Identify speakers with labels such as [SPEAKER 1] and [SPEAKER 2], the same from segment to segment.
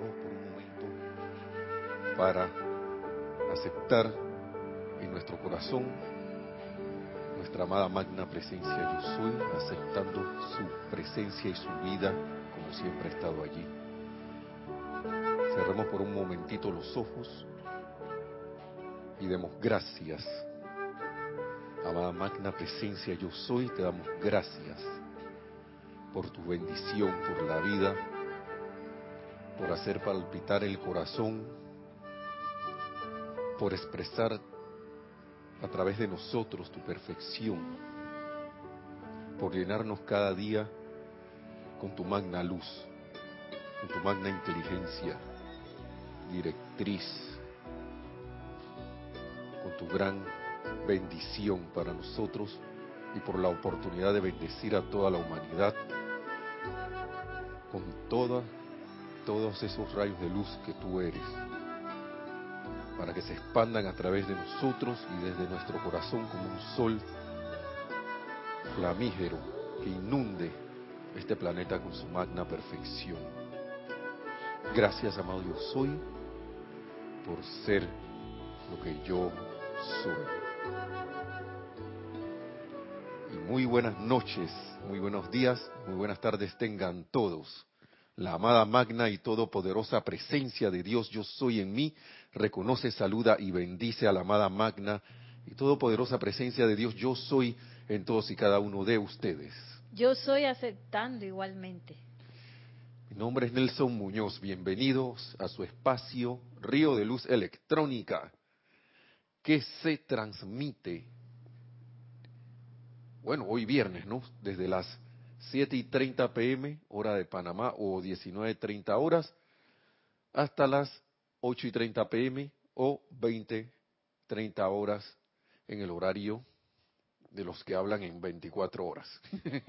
[SPEAKER 1] por un momento para aceptar en nuestro corazón nuestra amada magna presencia yo soy, aceptando su presencia y su vida como siempre ha estado allí. Cerremos por un momentito los ojos y demos gracias. Amada magna presencia yo soy, te damos gracias por tu bendición, por la vida, por hacer palpitar el corazón, por expresar a través de nosotros tu perfección, por llenarnos cada día con tu magna luz, con tu magna inteligencia, directriz, con tu gran bendición para nosotros y por la oportunidad de bendecir a toda la humanidad con toda todos esos rayos de luz que tú eres, para que se expandan a través de nosotros y desde nuestro corazón como un sol flamígero que inunde este planeta con su magna perfección. Gracias, amado yo soy, por ser lo que yo soy. Y muy buenas noches, muy buenos días, muy buenas tardes tengan todos. La amada magna y todopoderosa presencia de Dios yo soy en mí, reconoce, saluda y bendice a la amada magna y todopoderosa presencia de Dios yo soy en todos y cada uno de ustedes.
[SPEAKER 2] Yo soy aceptando igualmente.
[SPEAKER 1] Mi nombre es Nelson Muñoz, bienvenidos a su espacio Río de Luz Electrónica, que se transmite, bueno, hoy viernes, ¿no? Desde las 7 y 30 pm, hora de Panamá, o 19.30 horas, hasta las 8 y 30 pm o 20, 30 horas en el horario de los que hablan en 24 horas.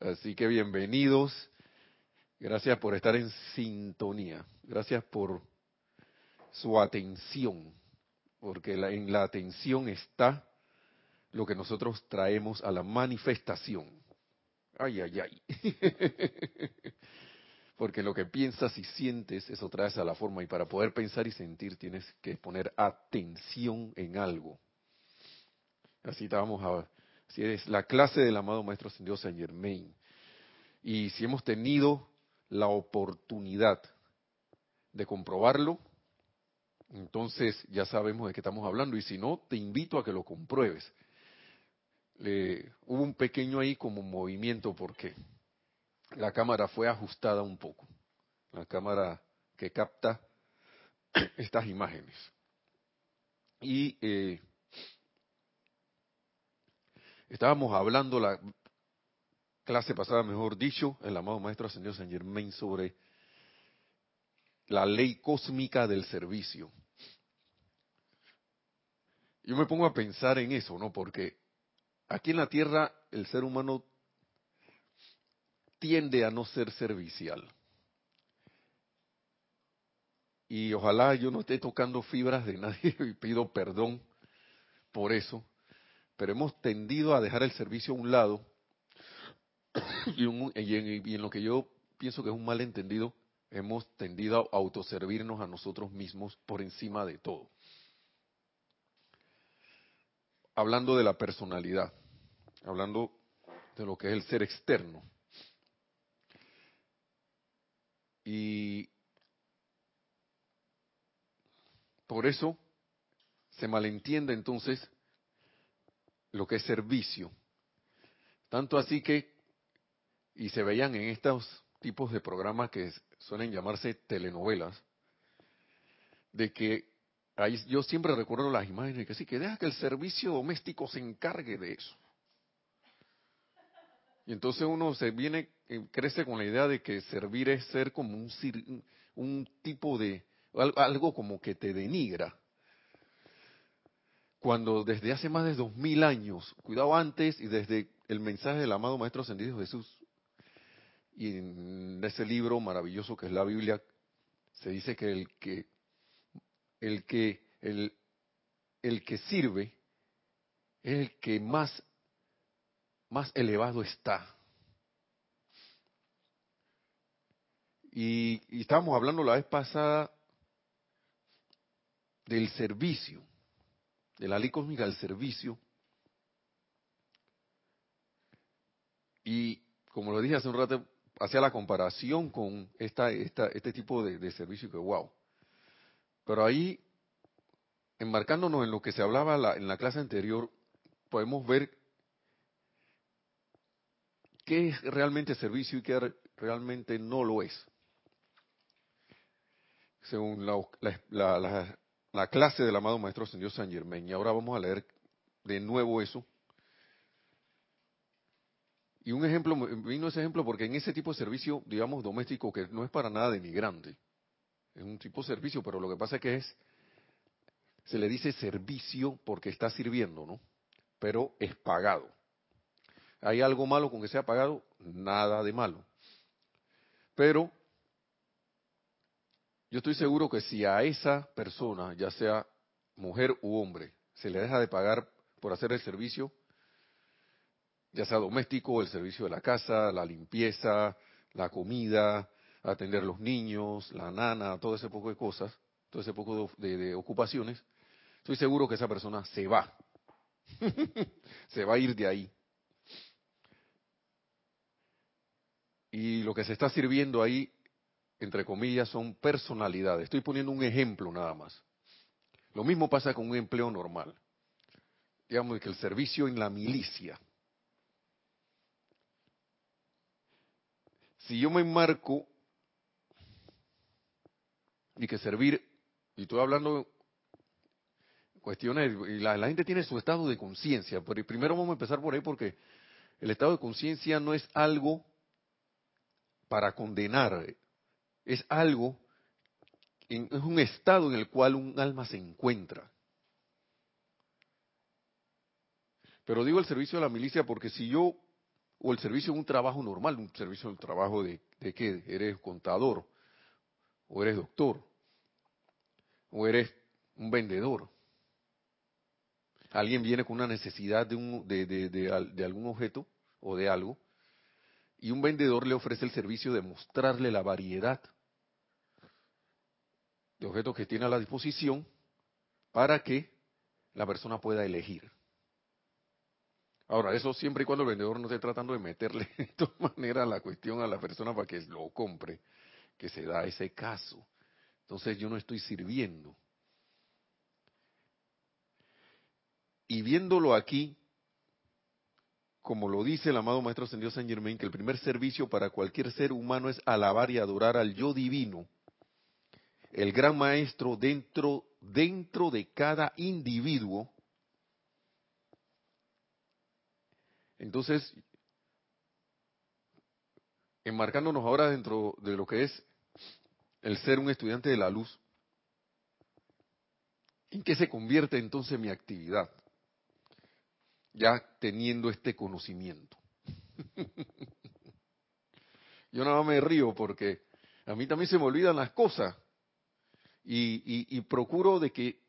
[SPEAKER 1] Así que bienvenidos. Gracias por estar en sintonía. Gracias por su atención. Porque en la atención está lo que nosotros traemos a la manifestación. Ay, ay, ay. Porque lo que piensas y sientes, eso traes a la forma. Y para poder pensar y sentir tienes que poner atención en algo. Así estábamos a, si es la clase del amado Maestro Ascendido Saint Germain. Y si hemos tenido la oportunidad de comprobarlo, entonces ya sabemos de qué estamos hablando. Y si no, te invito a que lo compruebes hubo un pequeño ahí como movimiento porque la cámara fue ajustada un poco. La cámara que capta estas imágenes. Y eh, estábamos hablando la clase pasada, mejor dicho, el amado Maestro Ascendido San Germain sobre la ley cósmica del servicio. Yo me pongo a pensar en eso, ¿no? Porque aquí en la tierra el ser humano tiende a no ser servicial. Y ojalá yo no esté tocando fibras de nadie y pido perdón por eso, pero hemos tendido a dejar el servicio a un lado y, en, lo que yo pienso que es un malentendido, hemos tendido a autoservirnos a nosotros mismos por encima de todo. Hablando de la personalidad hablando de lo que es el ser externo. Y por eso se malentiende entonces lo que es servicio. Tanto así que, y se veían en estos tipos de programas que suelen llamarse telenovelas, de que ahí yo siempre recuerdo las imágenes que sí, que deja que el servicio doméstico se encargue de eso. Y entonces uno se viene, eh, crece con la idea de que servir es ser como un, un tipo de, algo como que te denigra. Cuando desde hace más de dos mil años, cuidado antes y desde el mensaje del amado Maestro Ascendido Jesús, y en ese libro maravilloso que es la Biblia, se dice que el que, el que, el, el que sirve es el que más más elevado está. Y, estábamos hablando la vez pasada del servicio, de la ley cósmica del servicio. Y como lo dije hace un rato, hacía la comparación con esta, esta, este tipo de, de servicio que wow. Pero ahí, enmarcándonos en lo que se hablaba la, en la clase anterior, podemos ver qué es realmente servicio y qué realmente no lo es. Según la, la, la, la clase del amado Maestro Señor San Germain. Y ahora vamos a leer de nuevo eso. Y un ejemplo, vino ese ejemplo porque en ese tipo de servicio, digamos, doméstico, que no es para nada denigrante, es un tipo de servicio, pero lo que pasa es que es, se le dice servicio porque está sirviendo, ¿no? Pero es pagado. ¿Hay algo malo con que sea pagado? Nada de malo. Pero yo estoy seguro que si a esa persona, ya sea mujer u hombre, se le deja de pagar por hacer el servicio, ya sea doméstico, el servicio de la casa, la limpieza, la comida, atender los niños, la nana, todo ese poco de cosas, todo ese poco de, de ocupaciones, estoy seguro que esa persona se va. se va a ir de ahí. Y lo que se está sirviendo ahí entre comillas, son personalidades. Estoy poniendo un ejemplo nada más. Lo mismo pasa con un empleo normal. Digamos que el servicio en la milicia. Si yo me enmarco y que servir, y estoy hablando cuestiones, y la, la gente tiene su estado de conciencia, pero primero vamos a empezar por ahí porque el estado de conciencia no es algo para condenar, es algo, es un estado en el cual un alma se encuentra. Pero digo el servicio de la milicia porque si yo, o el servicio de un trabajo normal, un servicio de trabajo de, de qué, eres contador, o eres doctor, o eres un vendedor. Alguien viene con una necesidad de, un, de, de, de algún objeto o de algo, y un vendedor le ofrece el servicio de mostrarle la variedad de objetos que tiene a la disposición para que la persona pueda elegir. Ahora, eso siempre y cuando el vendedor no esté tratando de meterle de todas maneras la cuestión a la persona para que lo compre, que se da ese caso. Entonces yo no estoy sirviendo. Y viéndolo aquí, como lo dice el amado Maestro Ascendido San Germain, que el primer servicio para cualquier ser humano es alabar y adorar al yo divino, el gran maestro dentro, dentro de cada individuo. Entonces, enmarcándonos ahora dentro de lo que es el ser un estudiante de la luz, ¿en qué se convierte entonces mi actividad? Ya teniendo este conocimiento. Yo nada más me río porque a mí también se me olvidan las cosas y, procuro de que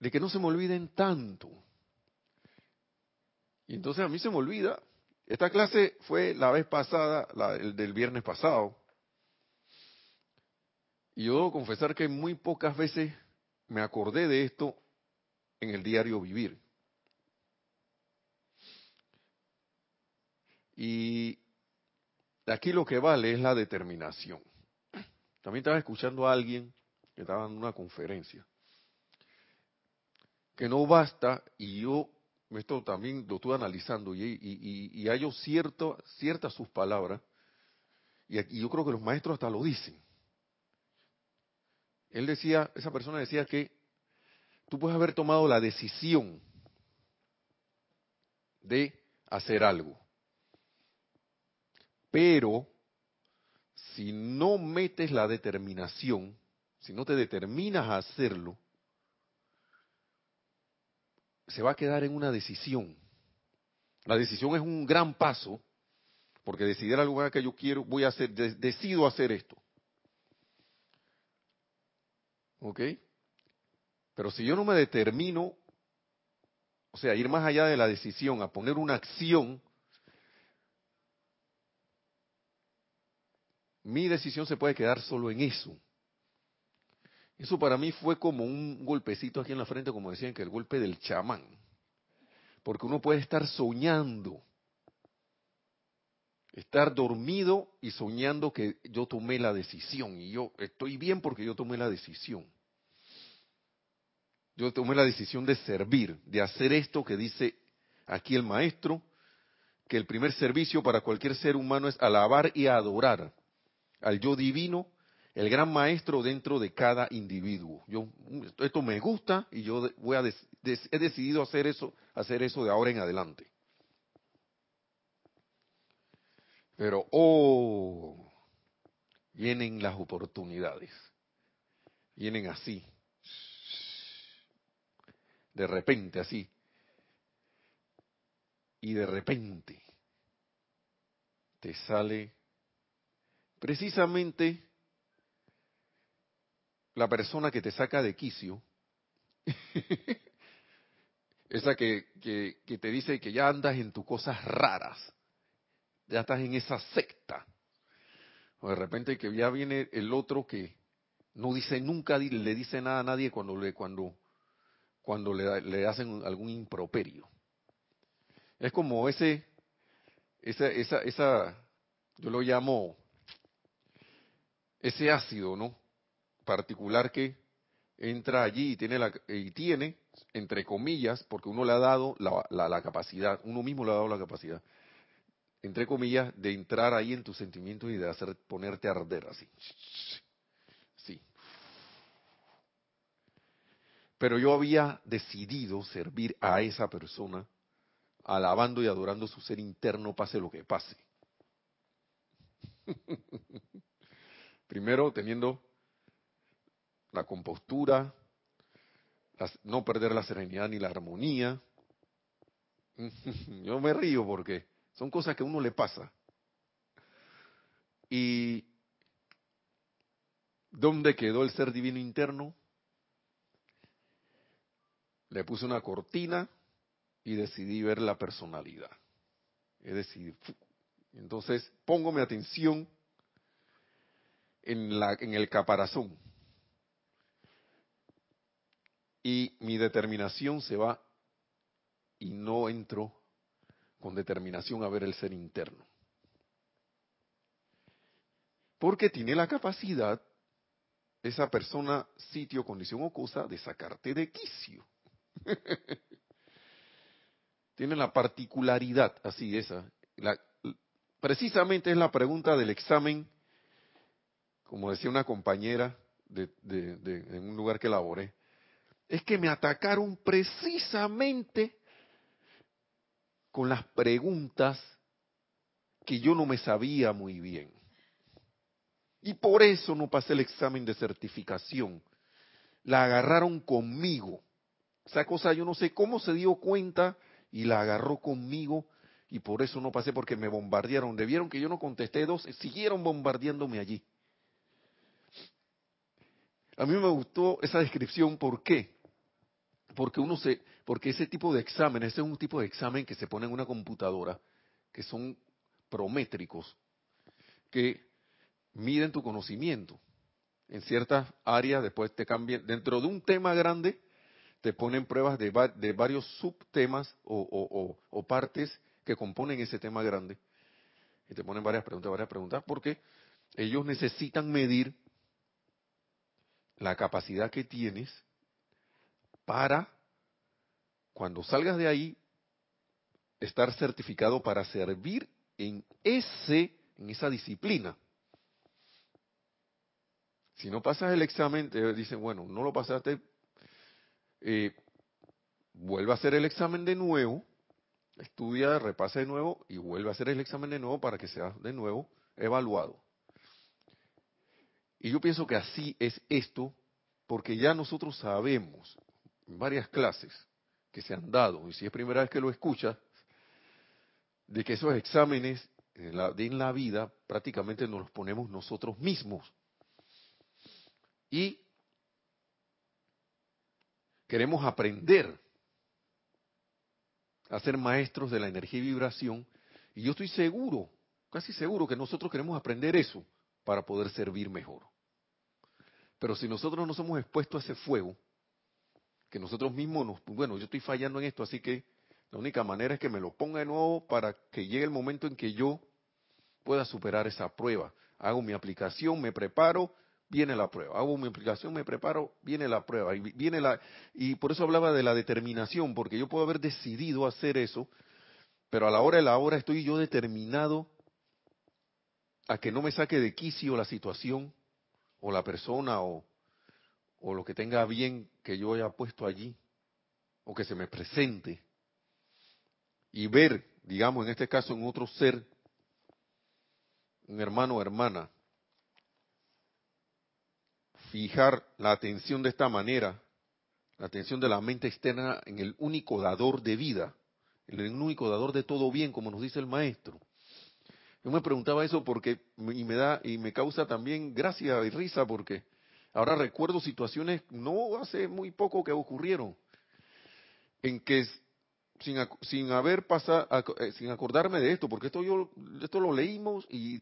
[SPEAKER 1] de que no se me olviden tanto. Y entonces a mí se me olvida. Esta clase fue la vez pasada, la el del viernes pasado. Y yo debo confesar que muy pocas veces me acordé de esto en el diario vivir. Y aquí lo que vale es la determinación. También estaba escuchando a alguien que estaba en una conferencia, que no basta, y yo esto también lo estuve analizando, y, y, y, hallo cierto, ciertas sus palabras, y, yo creo que los maestros hasta lo dicen. Él decía, esa persona decía que tú puedes haber tomado la decisión de hacer algo. Pero si no metes la determinación, si no te determinas a hacerlo, se va a quedar en una decisión. La decisión es un gran paso, porque decidir algo que yo quiero, voy a hacer, decido hacer esto. ¿Ok? Pero si yo no me determino, o sea, ir más allá de la decisión, a poner una acción, mi decisión se puede quedar solo en eso. Eso para mí fue como un golpecito aquí en la frente, como decían, que el golpe del chamán. Porque uno puede estar soñando, estar dormido y soñando que yo tomé la decisión. Y yo estoy bien porque yo tomé la decisión. Yo tomé la decisión de servir, de hacer esto que dice aquí el maestro, que el primer servicio para cualquier ser humano es alabar y adorar al yo divino, el gran maestro dentro de cada individuo. Yo esto me gusta y yo voy a he decidido hacer eso, hacer eso de ahora en adelante. Pero oh, vienen las oportunidades. Vienen así, de repente así. Y de repente te sale precisamente la persona que te saca de quicio, esa que, que, te dice que ya andas en tus cosas raras, ya estás en esa secta, o de repente que ya viene el otro que no dice nunca, le dice nada a nadie cuando le, cuando cuando le, hacen algún improperio. Es como ese, esa, esa, esa, yo lo llamo ese ácido, ¿no? Particular que entra allí y tiene, la, y tiene, entre comillas, porque uno le ha dado la, la, capacidad, uno mismo le ha dado la capacidad, entre comillas, de entrar ahí en tus sentimientos y de hacer, ponerte a arder así. Pero yo había decidido servir a esa persona, alabando y adorando su ser interno, pase lo que pase. Primero teniendo la compostura, no perder la serenidad ni la armonía. Yo me río porque son cosas que a uno le pasa. ¿Y dónde quedó el ser divino interno? Le puse una cortina y decidí ver la personalidad. Es decir, entonces pongo mi atención en, la, en el caparazón y mi determinación se va y no entro con determinación a ver el ser interno. Porque tiene la capacidad, esa persona, sitio, condición o cosa, de sacarte de quicio. Tiene la particularidad, así esa. precisamente es la pregunta del examen, como decía una compañera de, en un lugar que laboré, es que me atacaron precisamente con las preguntas que yo no me sabía muy bien. Y por eso no pasé el examen de certificación. La agarraron conmigo. Esa cosa yo no sé cómo se dio cuenta y la agarró conmigo y por eso no pasé porque me bombardearon. Debieron que yo no contesté dos, siguieron bombardeándome allí. A mí me gustó esa descripción, ¿por qué? Porque uno se, porque ese tipo de examen, ese es un tipo de examen que se pone en una computadora, que son prométricos, que miden tu conocimiento. En ciertas áreas después te cambian, dentro de un tema grande, te ponen pruebas de, de varios subtemas o, partes que componen ese tema grande. Y te ponen varias preguntas, varias preguntas, porque ellos necesitan medir la capacidad que tienes para, cuando salgas de ahí, estar certificado para servir en ese, en esa disciplina. Si no pasas el examen, te dicen, bueno, no lo pasaste, eh, vuelve a hacer el examen de nuevo, estudia, repasa de nuevo y vuelve a hacer el examen de nuevo para que sea de nuevo evaluado. Y yo pienso que así es esto, porque ya nosotros sabemos en varias clases que se han dado, y si es primera vez que lo escuchas, de que esos exámenes en en la vida prácticamente nos los ponemos nosotros mismos. Y queremos aprender a ser maestros de la energía y vibración, y yo estoy seguro, casi seguro que nosotros queremos aprender eso, para poder servir mejor. Pero si nosotros no somos expuestos a ese fuego, que nosotros mismos nos, bueno, yo estoy fallando en esto, así que la única manera es que me lo ponga de nuevo para que llegue el momento en que yo pueda superar esa prueba. Hago mi aplicación, me preparo, viene la prueba. Hago mi aplicación, me preparo, viene la prueba. Y viene la y por eso hablaba de la determinación, porque yo puedo haber decidido hacer eso, pero a la hora de la hora estoy yo determinado a que no me saque de quicio la situación o la persona o, o lo que tenga bien que yo haya puesto allí o que se me presente y ver, digamos en este caso en otro ser, un hermano o hermana, fijar la atención de esta manera, la atención de la mente externa en el único dador de vida, en el único dador de todo bien, como nos dice el maestro. Yo me preguntaba eso porque y me da y me causa también gracia y risa porque ahora recuerdo situaciones no hace muy poco que ocurrieron en que sin, sin haber pasado, eh, sin acordarme de esto, porque esto yo esto lo leímos y,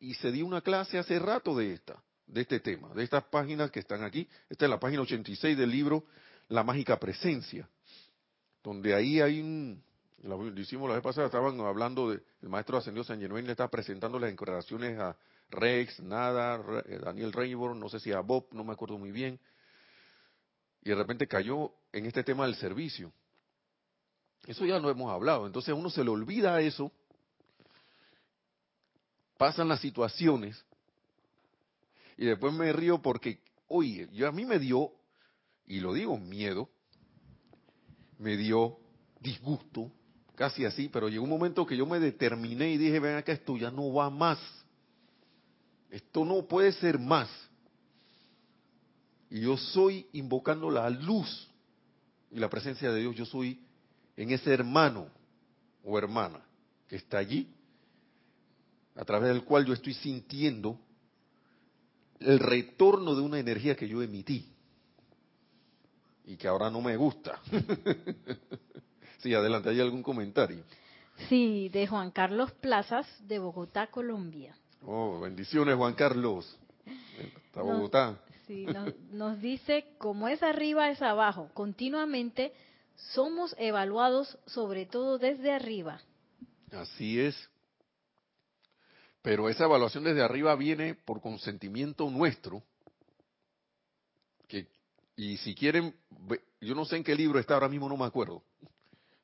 [SPEAKER 1] y, se dio una clase hace rato de esta, de este tema, de estas páginas que están aquí. Esta es la página 86 del libro La mágica presencia, donde ahí hay un, lo hicimos la vez pasada, estaban hablando de, el maestro ascendió San Genuín le está presentando las encarnaciones a Rex, Nada, eh, Daniel Rayburn, no sé si a Bob, no me acuerdo muy bien, y de repente cayó en este tema del servicio eso ya lo hemos hablado. Entonces a uno se le olvida eso, pasan las situaciones y después me río porque, oye, yo a mí me dio, y lo digo, miedo, me dio disgusto, casi así, pero llegó un momento que yo me determiné y dije, ven acá, esto ya no va más. Esto no puede ser más. Y yo soy invocando la luz y la presencia de Dios, yo soy en ese hermano o hermana que está allí, a través del cual yo estoy sintiendo el retorno de una energía que yo emití y que ahora no me gusta. sí, adelante, ¿hay algún comentario?
[SPEAKER 2] Sí, de Juan Carlos Plazas, de Bogotá, Colombia.
[SPEAKER 1] Oh, bendiciones, Juan Carlos. Hasta Bogotá.
[SPEAKER 2] sí, nos, nos dice, como es arriba, es abajo. Continuamente somos evaluados sobre todo desde arriba.
[SPEAKER 1] Así es. Pero esa evaluación desde arriba viene por consentimiento nuestro. Que, y si quieren, yo no sé en qué libro está, ahora mismo no me acuerdo.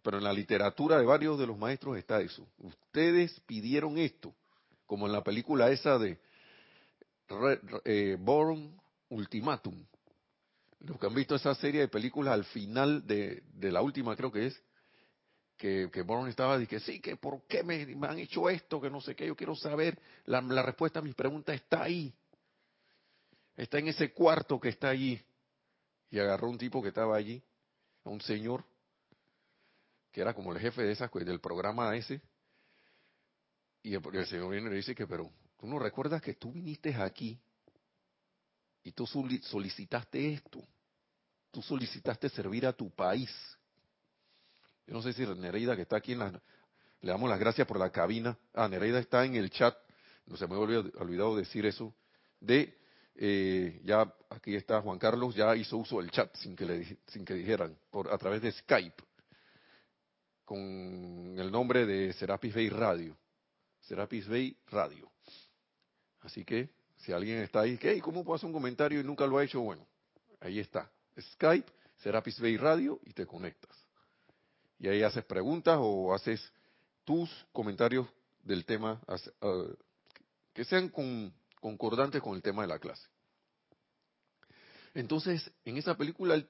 [SPEAKER 1] Pero en la literatura de varios de los maestros está eso. Ustedes pidieron esto, como en la película esa de eh, Born Ultimatum los que han visto esa serie de películas al final de, la última creo que es, que, que Bourne estaba diciendo, sí, que por qué me, han hecho esto, que no sé qué, yo quiero saber, la, la respuesta a mis preguntas está ahí, está en ese cuarto que está allí. Y agarró un tipo que estaba allí, a un señor, que era como el jefe de esas, del programa ese, y el, el señor viene y le dice que, pero tú no recuerdas que tú viniste aquí y tú solicitaste esto tú solicitaste servir a tu país. Yo no sé si Nereida, que está aquí en la... Le damos las gracias por la cabina. Ah, Nereida está en el chat. No se me había olvidado decir eso. De, eh, ya aquí está Juan Carlos, ya hizo uso del chat sin que, le, sin que dijeran, a través de Skype, con el nombre de Serapis Bay Radio. Serapis Bay Radio. Así que, si alguien está ahí, ¿qué? ¿cómo puedo hacer un comentario y nunca lo ha hecho? Bueno, ahí está. Skype, Serapis Bay Radio y te conectas. Y ahí haces preguntas o haces tus comentarios del tema ah, que sean concordantes con el tema de la clase. Entonces, en esa película,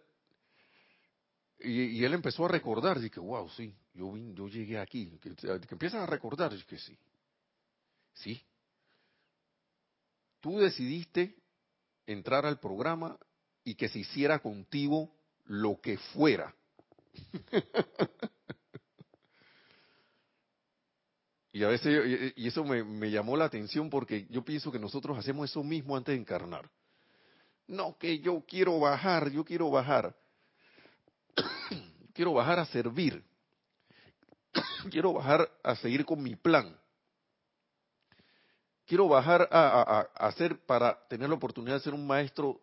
[SPEAKER 1] y, él empezó a recordar, dije, wow, sí, yo, yo llegué aquí, que, que empiezan a recordar, que sí, sí. Tú decidiste entrar al programa y que se hiciera contigo lo que fuera. y a veces, y eso me, me, llamó la atención porque yo pienso que nosotros hacemos eso mismo antes de encarnar. No, que yo quiero bajar, yo quiero bajar. quiero bajar a servir. quiero bajar a seguir con mi plan. quiero bajar a, hacer para tener la oportunidad de ser un maestro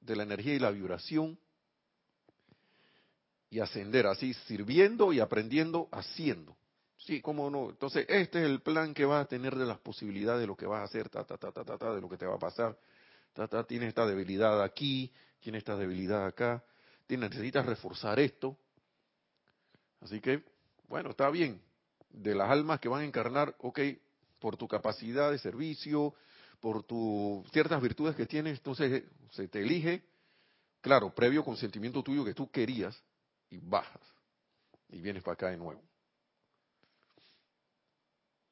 [SPEAKER 1] de la energía y la vibración y ascender así, sirviendo y aprendiendo, haciendo. Sí, cómo no. Entonces, este es el plan que vas a tener de las posibilidades de lo que vas a hacer, ta, ta, ta, ta, ta, ta de lo que te va a pasar. Ta, ta, tienes esta debilidad aquí, tienes esta debilidad acá, tienes, necesitas reforzar esto. Así que, bueno, está bien. De las almas que van a encarnar, ok, por tu capacidad de servicio, por tus ciertas virtudes que tienes, entonces se te elige, claro, previo consentimiento tuyo que tú querías, y bajas, y vienes para acá de nuevo.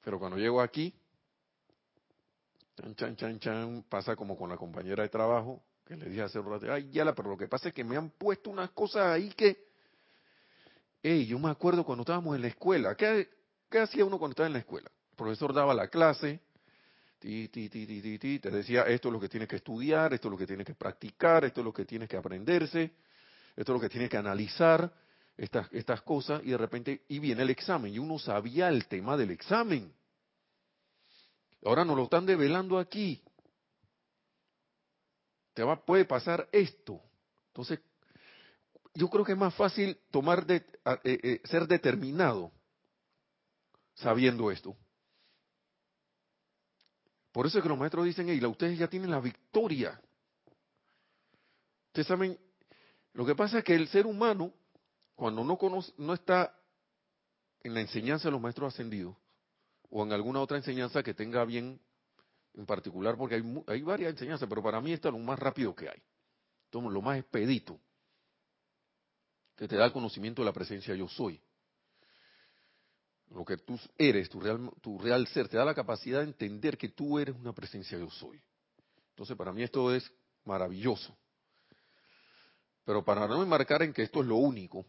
[SPEAKER 1] Pero cuando llego aquí, chan, chan, chan, chan, pasa como con la compañera de trabajo, que le dije hace un rato, ay, ya la, pero lo que pasa es que me han puesto unas cosas ahí que, hey, yo me acuerdo cuando estábamos en la escuela, ¿qué, qué hacía uno cuando estaba en la escuela? El profesor daba la clase, ti, te decía, esto es lo que tienes que estudiar, esto es lo que tienes que practicar, esto es lo que tienes que aprenderse, esto es lo que tienes que analizar, estas, estas cosas, y de repente, y viene el examen, y uno sabía el tema del examen. Ahora nos lo están develando aquí. Te va, puede pasar esto. Entonces, yo creo que es más fácil tomar de, eh, eh, ser determinado sabiendo esto. Por eso es que los maestros dicen, hey, ustedes ya tienen la victoria. Ustedes saben, lo que pasa es que el ser humano, cuando no, conoce, no está en la enseñanza de los maestros ascendidos, o en alguna otra enseñanza que tenga bien en particular, porque hay, hay varias enseñanzas, pero para mí esta es lo más rápido que hay, lo más expedito, que te da el conocimiento de la presencia yo soy. Lo que tú eres, tu real, tu real ser, te da la capacidad de entender que tú eres una presencia yo soy. Entonces, para mí esto es maravilloso. Pero para no enmarcar en que esto es lo único,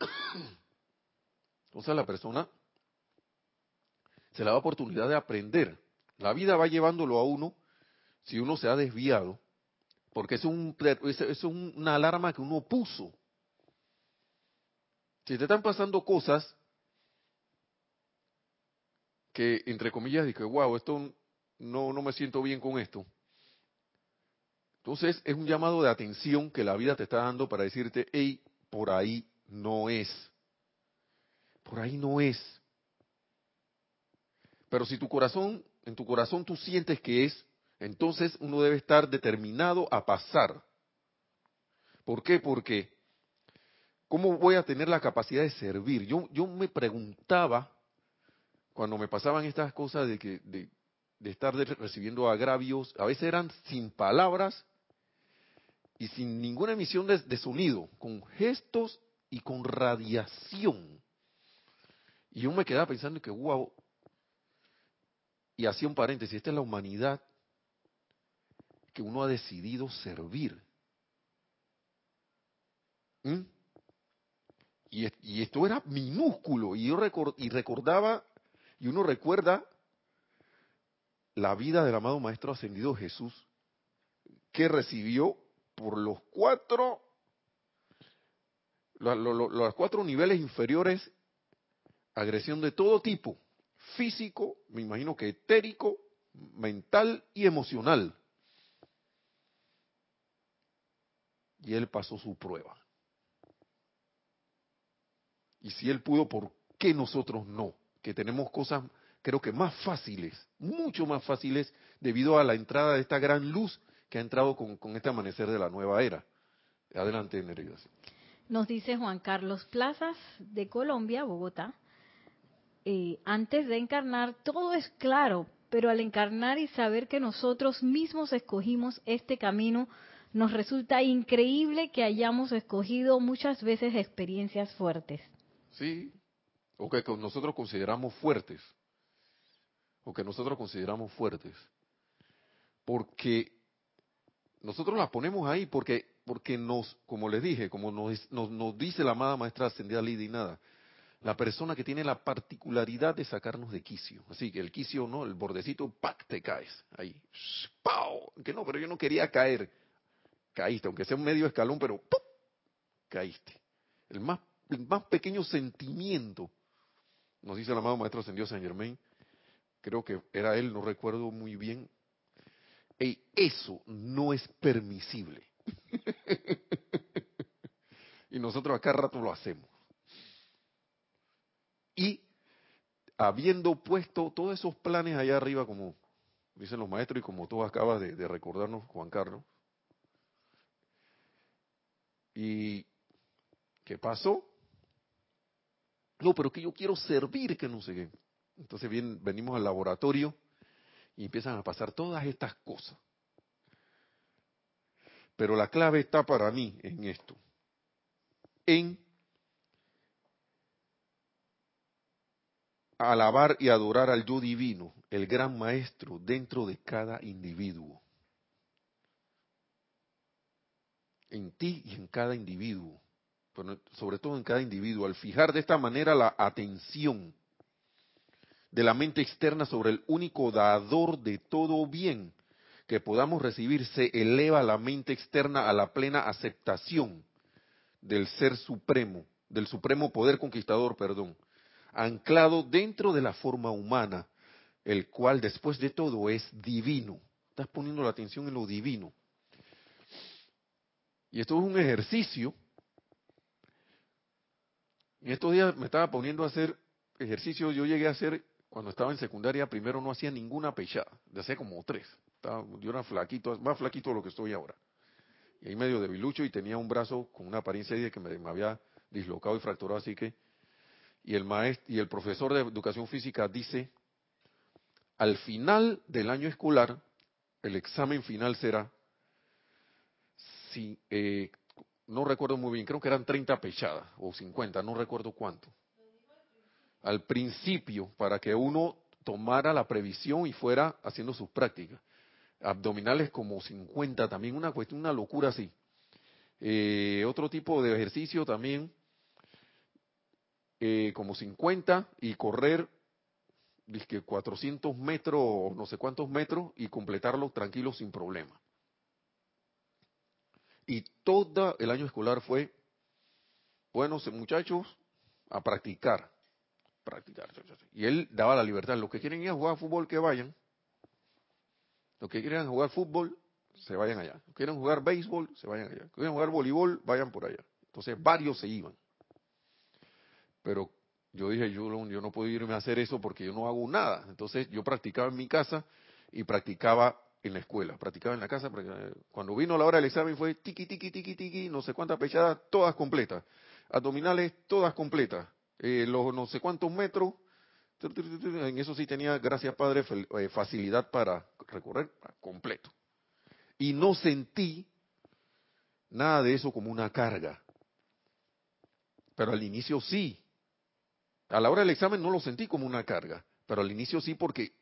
[SPEAKER 1] entonces la persona se le da oportunidad de aprender. La vida va llevándolo a uno si uno se ha desviado, porque es, un, es una alarma que uno puso. Si te están pasando cosas que, entre comillas, dije, wow, esto no, no me siento bien con esto. Entonces es un llamado de atención que la vida te está dando para decirte, hey, por ahí no es. Por ahí no es. Pero si tu corazón, en tu corazón tú sientes que es, entonces uno debe estar determinado a pasar. ¿Por qué? Porque ¿cómo voy a tener la capacidad de servir? Yo, yo me preguntaba cuando me pasaban estas cosas de que de, estar recibiendo agravios, a veces eran sin palabras y sin ninguna emisión de, sonido, con gestos y con radiación. Y yo me quedaba pensando que, wow, y hacía un paréntesis, esta es la humanidad que uno ha decidido servir. ¿Mm? Y, esto era minúsculo, y yo y recordaba, y uno recuerda la vida del amado Maestro Ascendido Jesús, que recibió por los cuatro, los cuatro niveles inferiores agresión de todo tipo físico, me imagino que etérico, mental y emocional. Y él pasó su prueba. Y si él pudo, ¿por qué nosotros no? Que tenemos cosas, creo que más fáciles, mucho más fáciles, debido a la entrada de esta gran luz que ha entrado con, este amanecer de la nueva era. Adelante, Nereida.
[SPEAKER 2] Nos dice Juan Carlos Plazas de Colombia, Bogotá. Eh, antes de encarnar todo es claro, pero al encarnar y saber que nosotros mismos escogimos este camino, nos resulta increíble que hayamos escogido muchas veces experiencias fuertes.
[SPEAKER 1] Sí, o que nosotros consideramos fuertes, o que nosotros consideramos fuertes, porque nosotros las ponemos ahí porque porque nos, como les dije, como nos, nos, nos dice la amada maestra ascendida Lidia y nada, la persona que tiene la particularidad de sacarnos de quicio. Así que el quicio, ¿no? El bordecito, ¡pac! te caes. Ahí. ¡Pau! Que no, pero yo no quería caer. Caíste, aunque sea un medio escalón, pero ¡pum! caíste. El más, el más pequeño sentimiento, nos dice el amado Maestro Ascendido San Germain, creo que era él, no recuerdo muy bien, Ey, eso no es permisible. y nosotros acá rato lo hacemos. Y habiendo puesto todos esos planes allá arriba, como dicen los maestros y como tú acabas de, de recordarnos, Juan Carlos, ¿y qué pasó? No, pero que yo quiero servir, que no sé qué. Entonces bien, venimos al laboratorio y empiezan a pasar todas estas cosas. Pero la clave está para mí en esto, en alabar y adorar al yo divino, el gran maestro dentro de cada individuo. En ti y en cada individuo, sobre todo en cada individuo, al fijar de esta manera la atención de la mente externa sobre el único dador de todo bien que podamos recibir, se eleva la mente externa a la plena aceptación del ser supremo, del supremo poder conquistador, perdón, anclado dentro de la forma humana, el cual después de todo es divino. Estás poniendo la atención en lo divino. Y esto es un ejercicio. En estos días me estaba poniendo a hacer ejercicio, yo llegué a hacer, cuando estaba en secundaria, primero no hacía ninguna pechada, de hacía como tres. yo era flaquito, más flaquito de lo que estoy ahora. Y ahí medio debilucho y tenía un brazo con una apariencia de que me, me había dislocado y fracturado, así que y el maestro y el profesor de educación física dice, al final del año escolar, el examen final será, si, eh, no recuerdo muy bien, creo que eran 30 pechadas o 50, no recuerdo cuánto. Al principio, para que uno tomara la previsión y fuera haciendo sus prácticas. Abdominales como 50 también, una cuestión, una locura así. Eh, otro tipo de ejercicio también, eh, como 50 y correr que 400 metros o no sé cuántos metros y completarlo tranquilo sin problema. Y todo el año escolar fue, bueno, muchachos, a practicar, practicar. Y él daba la libertad. Los que quieren ir a jugar fútbol, que vayan. Los que quieren jugar fútbol, se vayan allá. Los que quieren jugar béisbol, se vayan allá. Los que quieren jugar voleibol, vayan por allá. Entonces varios se iban. Pero yo dije, yo, yo no puedo irme a hacer eso porque yo no hago nada. Entonces yo practicaba en mi casa y practicaba en la escuela, practicaba en la casa. Cuando vino la hora del examen fue tiki, tiki, tiki, tiki, no sé cuántas pechadas, todas completas. Abdominales, todas completas. Eh, los no sé cuántos metros, en eso sí tenía, gracias Padre, eh, facilidad para recorrer completo. Y no sentí nada de eso como una carga. Pero al inicio sí. A la hora del examen no lo sentí como una carga, pero al inicio sí porque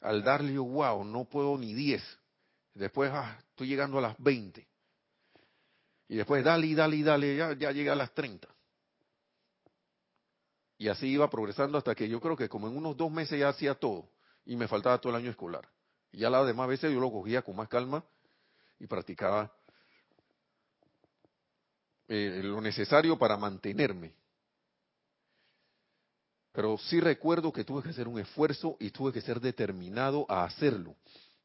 [SPEAKER 1] al darle, wow, no puedo ni 10. Después, ah, estoy llegando a las 20. Y después, dale, dale, dale, ya, ya llegué a las 30. Y así iba progresando hasta que yo creo que como en unos dos meses ya hacía todo. Y me faltaba todo el año escolar. Y ya las demás veces yo lo cogía con más calma y practicaba eh, lo necesario para mantenerme pero sí recuerdo que tuve que hacer un esfuerzo y tuve que ser determinado a hacerlo.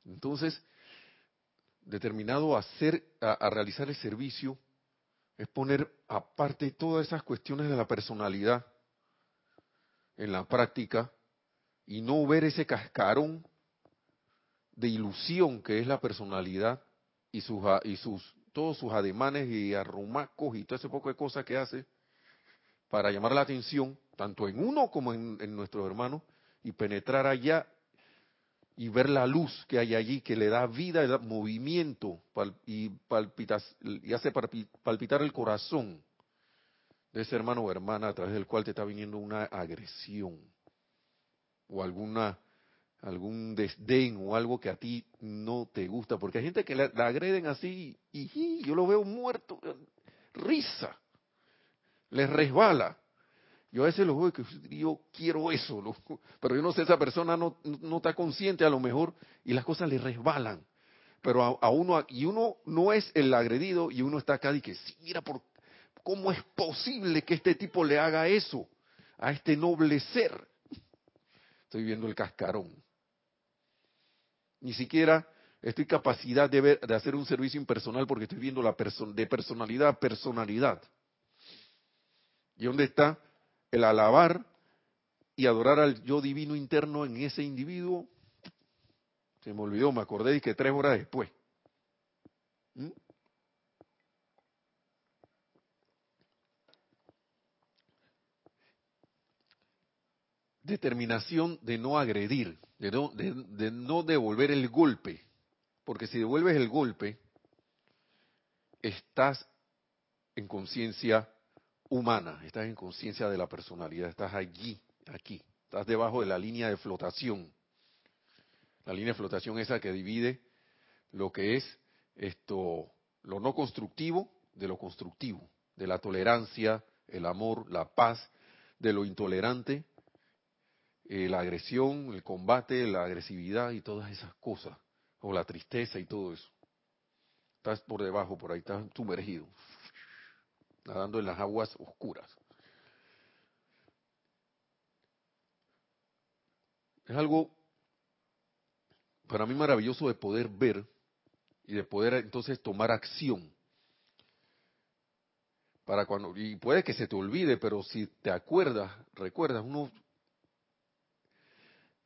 [SPEAKER 1] Entonces, determinado a hacer, a, realizar el servicio, es poner aparte todas esas cuestiones de la personalidad en la práctica y no ver ese cascarón de ilusión que es la personalidad y sus, y sus todos sus ademanes y arrumacos y todo ese poco de cosas que hace para llamar la atención tanto en uno como en, nuestros hermanos, y penetrar allá y ver la luz que hay allí, que le da vida, le movimiento y, palpitas, y hace palpitar el corazón de ese hermano o hermana a través del cual te está viniendo una agresión o alguna algún desdén o algo que a ti no te gusta, porque hay gente que la, agreden así y, yo lo veo muerto, risa, les resbala. Yo a veces lo veo que yo quiero eso, pero yo no sé, esa persona no, no, está consciente a lo mejor y las cosas le resbalan. Pero a, uno, y uno no es el agredido y uno está acá y que, sí, mira, por, ¿cómo es posible que este tipo le haga eso a este noble ser? estoy viendo el cascarón. Ni siquiera estoy capacidad de, ver, de hacer un servicio impersonal porque estoy viendo la de personalidad a personalidad. ¿Y dónde está el alabar y adorar al yo divino interno en ese individuo? Se me olvidó, me acordé de que tres horas después. ¿Mm? Determinación de no agredir, de no, de no devolver el golpe. Porque si devuelves el golpe, estás en conciencia humana, estás en conciencia de la personalidad, estás allí, aquí, estás debajo de la línea de flotación. La línea de flotación esa que divide lo que es esto, lo no constructivo de lo constructivo, de la tolerancia, el amor, la paz, de lo intolerante, eh, la agresión, el combate, la agresividad y todas esas cosas, o la tristeza y todo eso. Estás por debajo, por ahí, estás sumergido, nadando en las aguas oscuras. Es algo para mí maravilloso de poder ver y de poder entonces tomar acción. Para cuando, y puede que se te olvide, pero si te acuerdas, recuerdas, uno,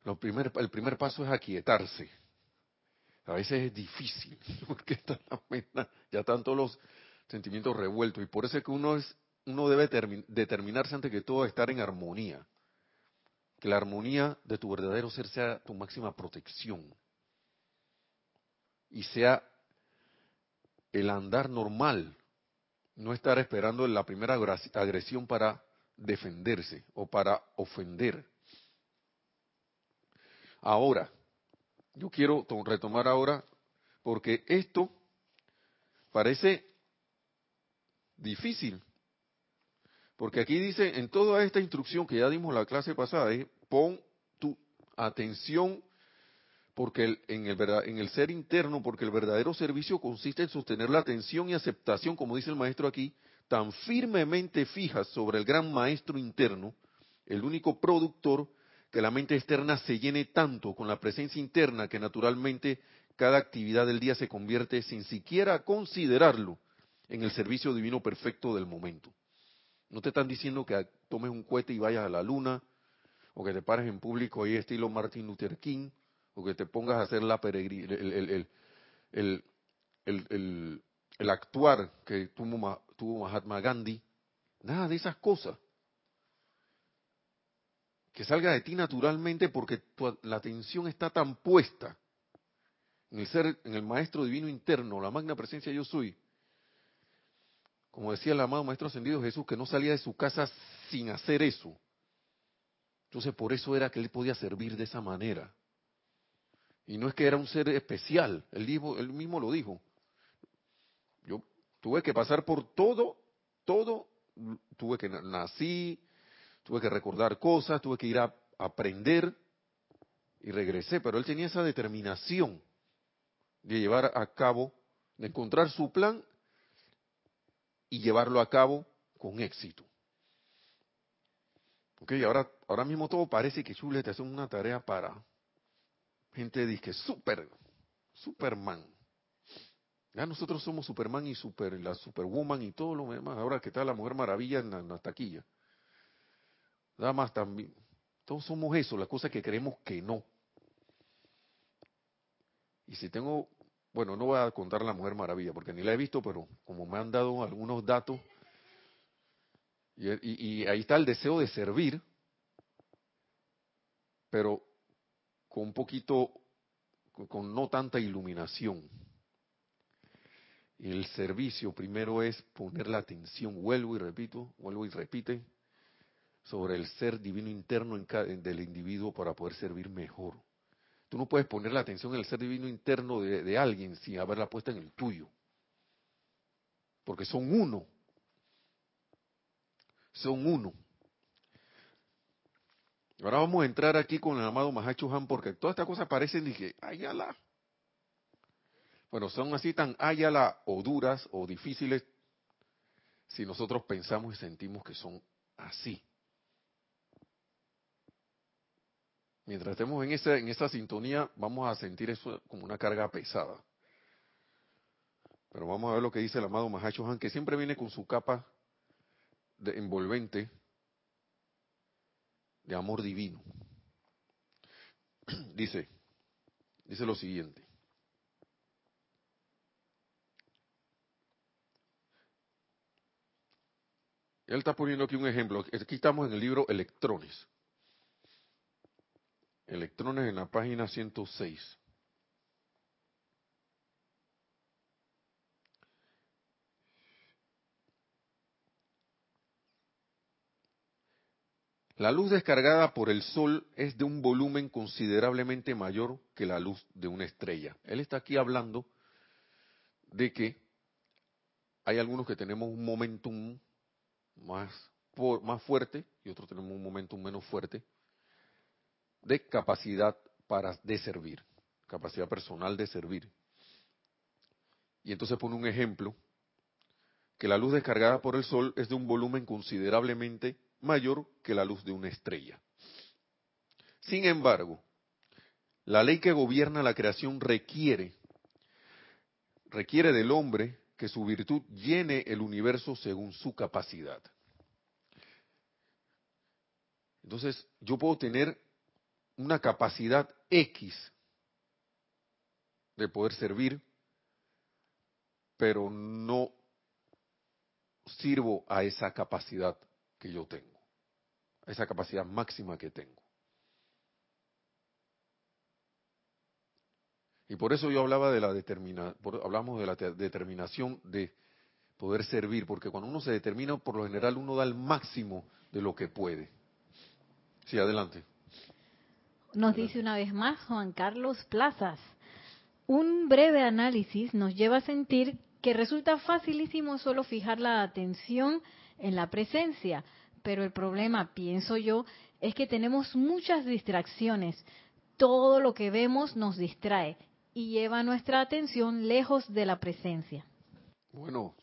[SPEAKER 1] lo primer, el primer paso es aquietarse. A veces es difícil, porque está la ya todos los sentimientos revueltos, y por eso es que uno, es, uno debe determinarse ante que todo estar en armonía. Que la armonía de tu verdadero ser sea tu máxima protección. Y sea el andar normal, no estar esperando la primera agresión para defenderse o para ofender. Ahora, yo quiero retomar ahora, porque esto parece difícil, porque aquí dice, en toda esta instrucción que ya dimos la clase pasada, pon tu atención porque en, el, en el ser interno, porque el verdadero servicio consiste en sostener la atención y aceptación, como dice el maestro aquí, tan firmemente fija sobre el gran maestro interno, el único productor, que la mente externa se llene tanto con la presencia interna que naturalmente cada actividad del día se convierte sin siquiera considerarlo en el servicio divino perfecto del momento. No te están diciendo que tomes un cohete y vayas a la luna, o que te pares en público ahí estilo Martin Luther King, o que te pongas a hacer la peregrinación, el, actuar que tuvo, tuvo Mahatma Gandhi, nada de esas cosas. Que salga de ti naturalmente porque la atención está tan puesta en el ser, en el maestro divino interno, la magna presencia yo soy. Como decía el amado maestro ascendido Jesús, que no salía de su casa sin hacer eso. Entonces por eso era que él podía servir de esa manera. Y no es que era un ser especial, él, él mismo lo dijo. Yo tuve que pasar por todo, todo, tuve que nací, tuve que recordar cosas, tuve que ir a aprender y regresé, pero él tenía esa determinación de llevar a cabo, de encontrar su plan y llevarlo a cabo con éxito. Ok, ahora, ahora mismo todo parece que Chule te hace una tarea para gente dice super, Superman. Ya nosotros somos Superman y super, la Superwoman y todo lo demás. Ahora que está la Mujer Maravilla en la, taquilla. Nada más también. Todos somos eso, la cosa que creemos que no. Y si tengo, bueno, no voy a contar la Mujer Maravilla porque ni la he visto, pero como me han dado algunos datos, y ahí está el deseo de servir, pero con un poquito, con no tanta iluminación. Y el servicio primero es poner la atención, vuelvo y repito, vuelvo y repite, sobre el ser divino interno del individuo para poder servir mejor. Tú no puedes poner la atención en el ser divino interno de, de alguien sin haberla puesta en el tuyo. Porque son uno. Son uno. Ahora vamos a entrar aquí con el amado Mahacho Han porque todas estas cosas parecen, dije, ayala. Bueno, son así tan ayala o duras o difíciles si nosotros pensamos y sentimos que son así. Mientras estemos en esa, en esa sintonía, vamos a sentir eso como una carga pesada. Pero vamos a ver lo que dice el amado Mahacho Han, que siempre viene con su capa de envolvente de amor divino. Dice, dice lo siguiente. Él está poniendo aquí un ejemplo. Aquí estamos en el libro Electrones. Electrones en la página 106. La luz descargada por el Sol es de un volumen considerablemente mayor que la luz de una estrella. Él está aquí hablando de que hay algunos que tenemos un momentum más, más fuerte y otros tenemos un momentum menos fuerte de capacidad para de servir, capacidad personal de servir. Y entonces pone un ejemplo que la luz descargada por el sol es de un volumen considerablemente mayor que la luz de una estrella. Sin embargo, la ley que gobierna la creación requiere requiere del hombre que su virtud llene el universo según su capacidad. Entonces, yo puedo tener una capacidad X de poder servir, pero no sirvo a esa capacidad que yo tengo, a esa capacidad máxima que tengo. Y por eso yo hablaba de la determina, hablamos de la determinación de poder servir, porque cuando uno se determina, por lo general uno da el máximo de lo que puede. Sí, adelante.
[SPEAKER 2] Nos dice una vez más Juan Carlos Plazas. Un breve análisis nos lleva a sentir que resulta facilísimo solo fijar la atención en la presencia, pero el problema, pienso yo, es que tenemos muchas distracciones. Todo lo que vemos nos distrae y lleva nuestra atención lejos de la presencia.
[SPEAKER 1] Bueno,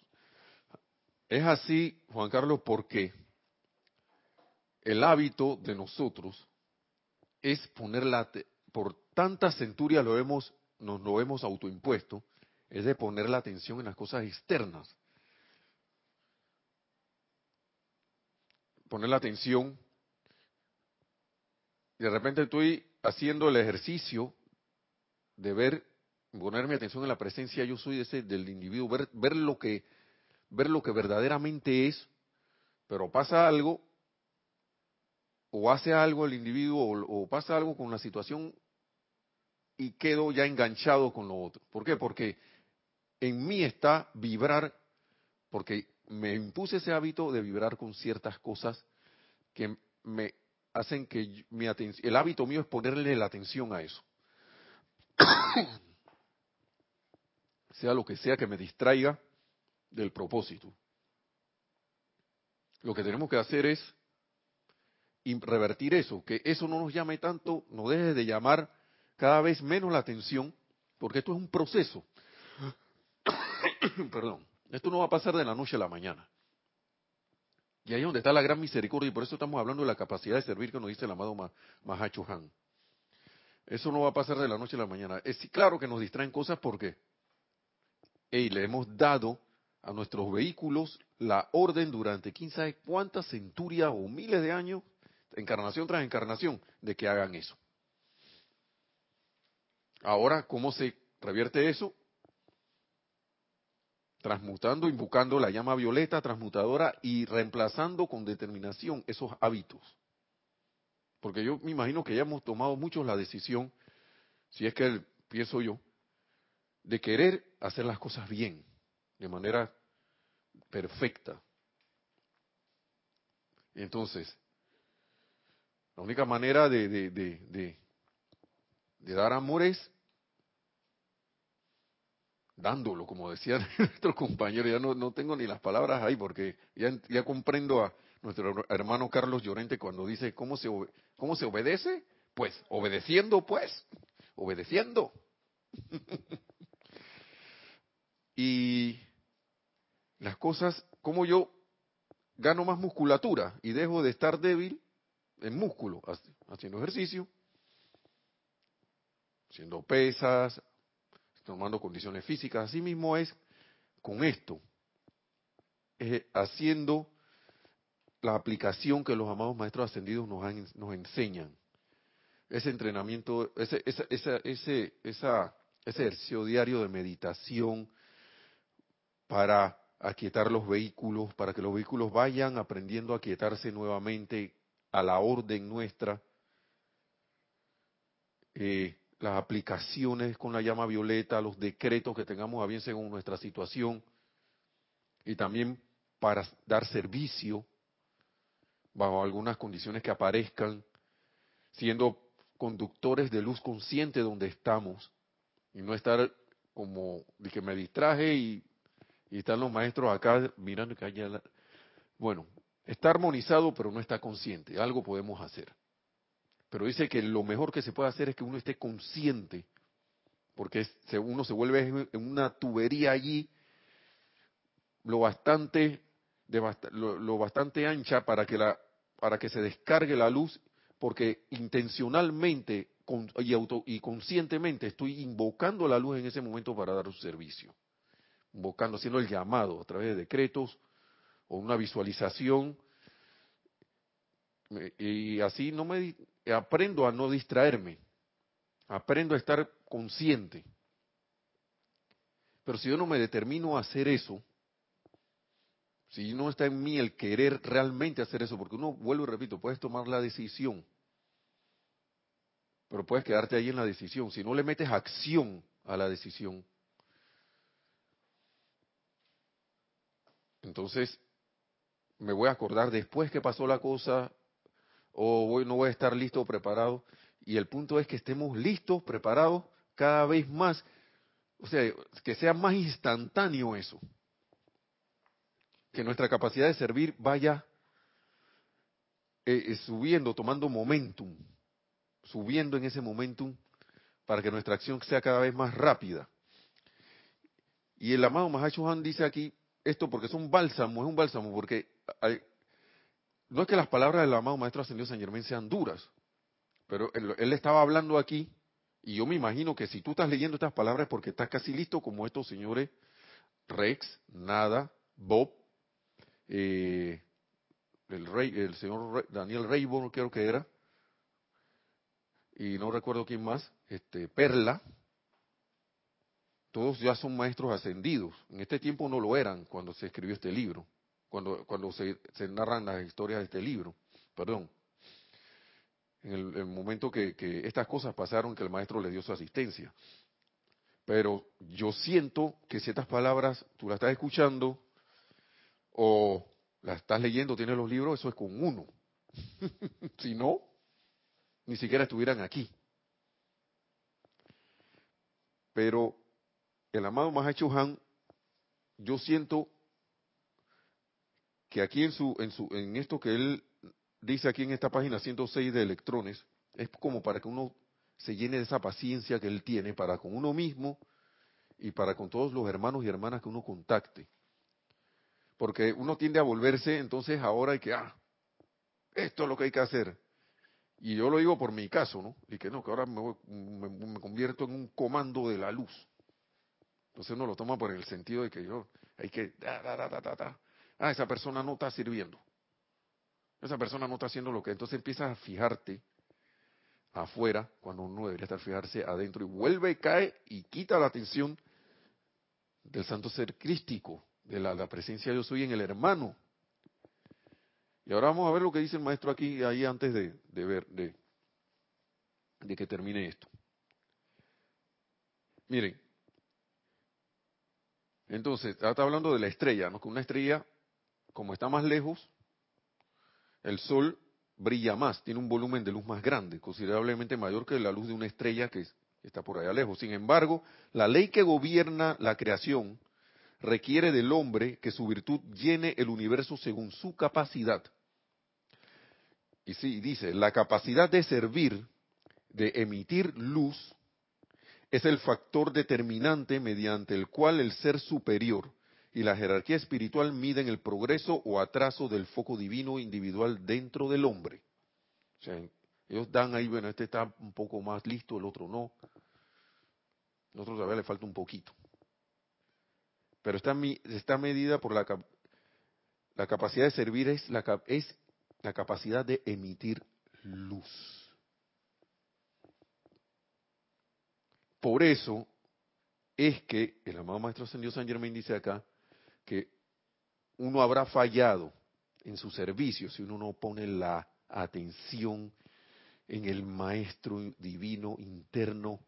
[SPEAKER 1] es así, Juan Carlos, porque el hábito de nosotros es poner la, por tantas centurias lo hemos, nos lo hemos autoimpuesto, es de poner la atención en las cosas externas. Poner la atención, de repente estoy haciendo el ejercicio de ver, poner mi atención en la presencia, yo soy ese del individuo, ver, ver lo que, ver lo que verdaderamente es, pero pasa algo o hace algo el individuo o, pasa algo con la situación y quedo ya enganchado con lo otro. ¿Por qué? Porque en mí está vibrar, porque me impuse ese hábito de vibrar con ciertas cosas que me hacen que mi atención, el hábito mío es ponerle la atención a eso. sea lo que sea que me distraiga del propósito. Lo que tenemos que hacer es y revertir eso, que eso no nos llame tanto, no deje de llamar cada vez menos la atención, porque esto es un proceso. Perdón, esto no va a pasar de la noche a la mañana. Y ahí es donde está la gran misericordia, y por eso estamos hablando de la capacidad de servir que nos dice el amado Mahacho Han. Eso no va a pasar de la noche a la mañana. Es claro que nos distraen cosas porque hey, le hemos dado a nuestros vehículos la orden durante quién sabe cuántas centurias o miles de años encarnación tras encarnación, de que hagan eso. Ahora, ¿cómo se revierte eso? Transmutando, invocando la llama violeta transmutadora y reemplazando con determinación esos hábitos. Porque yo me imagino que ya hemos tomado muchos la decisión, si es que pienso yo, de querer hacer las cosas bien, de manera perfecta. Entonces, la única manera de, de, dar amor es dándolo, como decía nuestro compañero. Ya no, no tengo ni las palabras ahí porque ya, ya comprendo a nuestro hermano Carlos Llorente cuando dice, ¿cómo se, cómo se obedece? Pues obedeciendo, pues, obedeciendo. y las cosas, como yo gano más musculatura y dejo de estar débil en músculo, haciendo ejercicio, haciendo pesas, tomando condiciones físicas. Así mismo es con esto, haciendo la aplicación que los amados maestros ascendidos nos, nos enseñan. Ese entrenamiento, ese, ese, ese, ese ejercicio diario de meditación para aquietar los vehículos, para que los vehículos vayan aprendiendo a aquietarse nuevamente a la orden nuestra. Eh, las aplicaciones con la llama violeta, los decretos que tengamos a bien según nuestra situación, y también para dar servicio bajo algunas condiciones que aparezcan, siendo conductores de luz consciente donde estamos, y no estar como de que me distraje y, están los maestros acá mirando que haya... Bueno, está armonizado pero no está consciente, algo podemos hacer. Pero dice que lo mejor que se puede hacer es que uno esté consciente, porque uno se vuelve en una tubería allí lo bastante, lo, bastante ancha para que, la, para que se descargue la luz, porque intencionalmente y, auto, y conscientemente estoy invocando la luz en ese momento para dar un servicio. Invocando, haciendo el llamado a través de decretos o una visualización. Y así no me aprendo a no distraerme. Aprendo a estar consciente. Pero si yo no me determino a hacer eso, si no está en mí el querer realmente hacer eso, porque uno, vuelvo y repito, puedes tomar la decisión, pero puedes quedarte ahí en la decisión. Si no le metes acción a la decisión, entonces me voy a acordar después que pasó la cosa, o no voy a estar listo o preparado. Y el punto es que estemos listos, preparados cada vez más. O sea, que sea más instantáneo eso que nuestra capacidad de servir vaya eh, eh, subiendo, tomando momentum, subiendo en ese momentum para que nuestra acción sea cada vez más rápida. Y el amado Mahacho dice aquí esto porque es un bálsamo, es un bálsamo, porque no es que las palabras del amado Maestro Ascendido San Germán sean duras, pero él, estaba hablando aquí, y yo me imagino que si tú estás leyendo estas palabras porque estás casi listo como estos señores Rex, Nada, Bob, eh, el rey, el señor Daniel Rayburn creo que era, y no recuerdo quién más, este Perla, todos ya son maestros ascendidos. En este tiempo no lo eran cuando se escribió este libro, cuando, cuando se, narran las historias de este libro, perdón. En el, momento que, estas cosas pasaron, que el maestro le dio su asistencia. Pero yo siento que si estas palabras tú las estás escuchando o la estás leyendo, tienes los libros, eso es con uno. si no, ni siquiera estuvieran aquí. Pero el amado Mahacho Han, yo siento que aquí en su, en su, en esto que él dice aquí en esta página 106 de electrones, es como para que uno se llene de esa paciencia que él tiene para con uno mismo y para con todos los hermanos y hermanas que uno contacte porque uno tiende a volverse, entonces ahora hay que, ah, esto es lo que hay que hacer. Y yo lo digo por mi caso, ¿no? Y que no, que ahora me, me, convierto en un comando de la luz. Entonces uno lo toma por el sentido de que yo, hay que, ah, esa persona no está sirviendo. Esa persona no está haciendo lo que, entonces empiezas a fijarte afuera cuando uno debería estar fijarse adentro y vuelve y cae y quita la atención del santo ser crístico de la, presencia de yo soy en el hermano. Y ahora vamos a ver lo que dice el maestro aquí, ahí antes de, ver, de, de que termine esto. Miren, entonces, está hablando de la estrella, ¿no? Que una estrella, como está más lejos, el sol brilla más, tiene un volumen de luz más grande, considerablemente mayor que la luz de una estrella que está por allá lejos. Sin embargo, la ley que gobierna la creación requiere del hombre que su virtud llene el universo según su capacidad. Y sí, dice, la capacidad de servir, de emitir luz, es el factor determinante mediante el cual el ser superior y la jerarquía espiritual miden el progreso o atraso del foco divino individual dentro del hombre. O sea, ellos dan ahí, bueno, este está un poco más listo, el otro no. Nosotros todavía le falta un poquito. Pero está, está medida por la, la capacidad de servir, es la, es la capacidad de emitir luz. Por eso es que el amado Maestro Ascendido San Germain dice acá que uno habrá fallado en su servicio si uno no pone la atención en el Maestro Divino interno,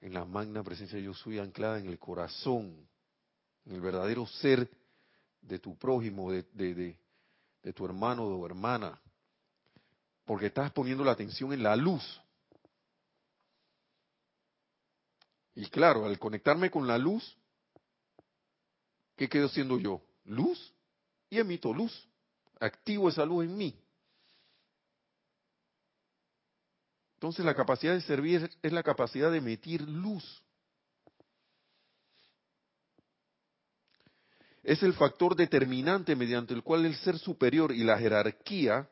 [SPEAKER 1] en la magna presencia de yo soy anclada en el corazón, en el verdadero ser de tu prójimo, de, de, de tu hermano o hermana, porque estás poniendo la atención en la luz. Y claro, al conectarme con la luz, ¿qué quedo siendo yo? Luz y emito luz. Activo esa luz en mí. Entonces la capacidad de servir es la capacidad de emitir luz. Es el factor determinante mediante el cual el ser superior y la jerarquía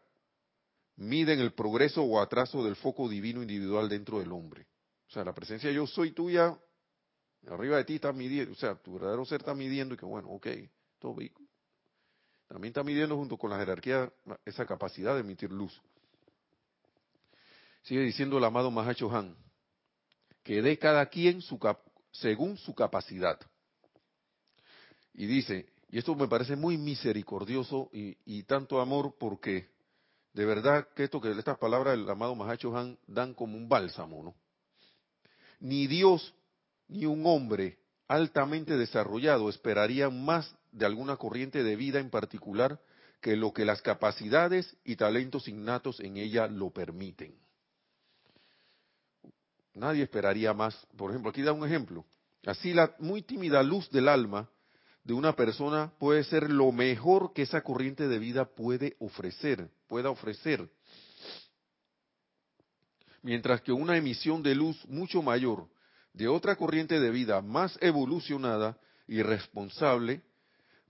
[SPEAKER 1] miden el progreso o atraso del foco divino individual dentro del hombre. O sea, la presencia yo soy tuya, arriba de ti está midiendo, o sea, tu verdadero ser está midiendo y que bueno, ok, todo bien. También está midiendo junto con la jerarquía esa capacidad de emitir luz. Sigue diciendo el amado Mahacho Han, que dé cada quien según su capacidad. Y dice, y esto me parece muy misericordioso y, y tanto amor porque de verdad que esto que estas palabras del amado Mahacho Han dan como un bálsamo, ¿no? Ni Dios ni un hombre altamente desarrollado esperarían más de alguna corriente de vida en particular que lo que las capacidades y talentos innatos en ella lo permiten. Nadie esperaría más. Por ejemplo, aquí da un ejemplo. Así la muy tímida luz del alma de una persona puede ser lo mejor que esa corriente de vida puede ofrecer, pueda ofrecer. Mientras que una emisión de luz mucho mayor de otra corriente de vida más evolucionada y responsable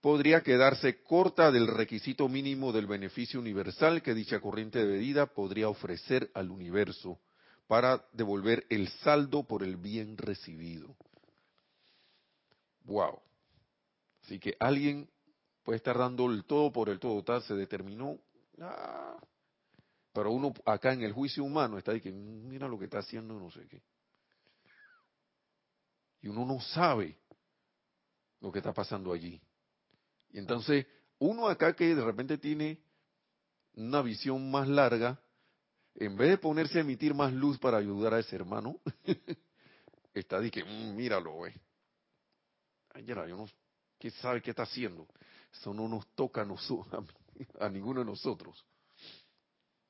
[SPEAKER 1] podría quedarse corta del requisito mínimo del beneficio universal que dicha corriente de vida podría ofrecer al universo para devolver el saldo por el bien recibido. Wow. Así que alguien puede estar dando el todo por el todo, tal, se determinó, ah, pero uno acá en el juicio humano está diciendo, mm, mira lo que está haciendo, no sé qué. Y uno no sabe lo que está pasando allí. Y entonces, uno acá que de repente tiene una visión más larga, en vez de ponerse a emitir más luz para ayudar a ese hermano, está diciendo, mmm, míralo, güey. Ay, yo no, ¿qué sabe qué está haciendo? Eso no nos toca a, nosotros, a, ninguno de nosotros.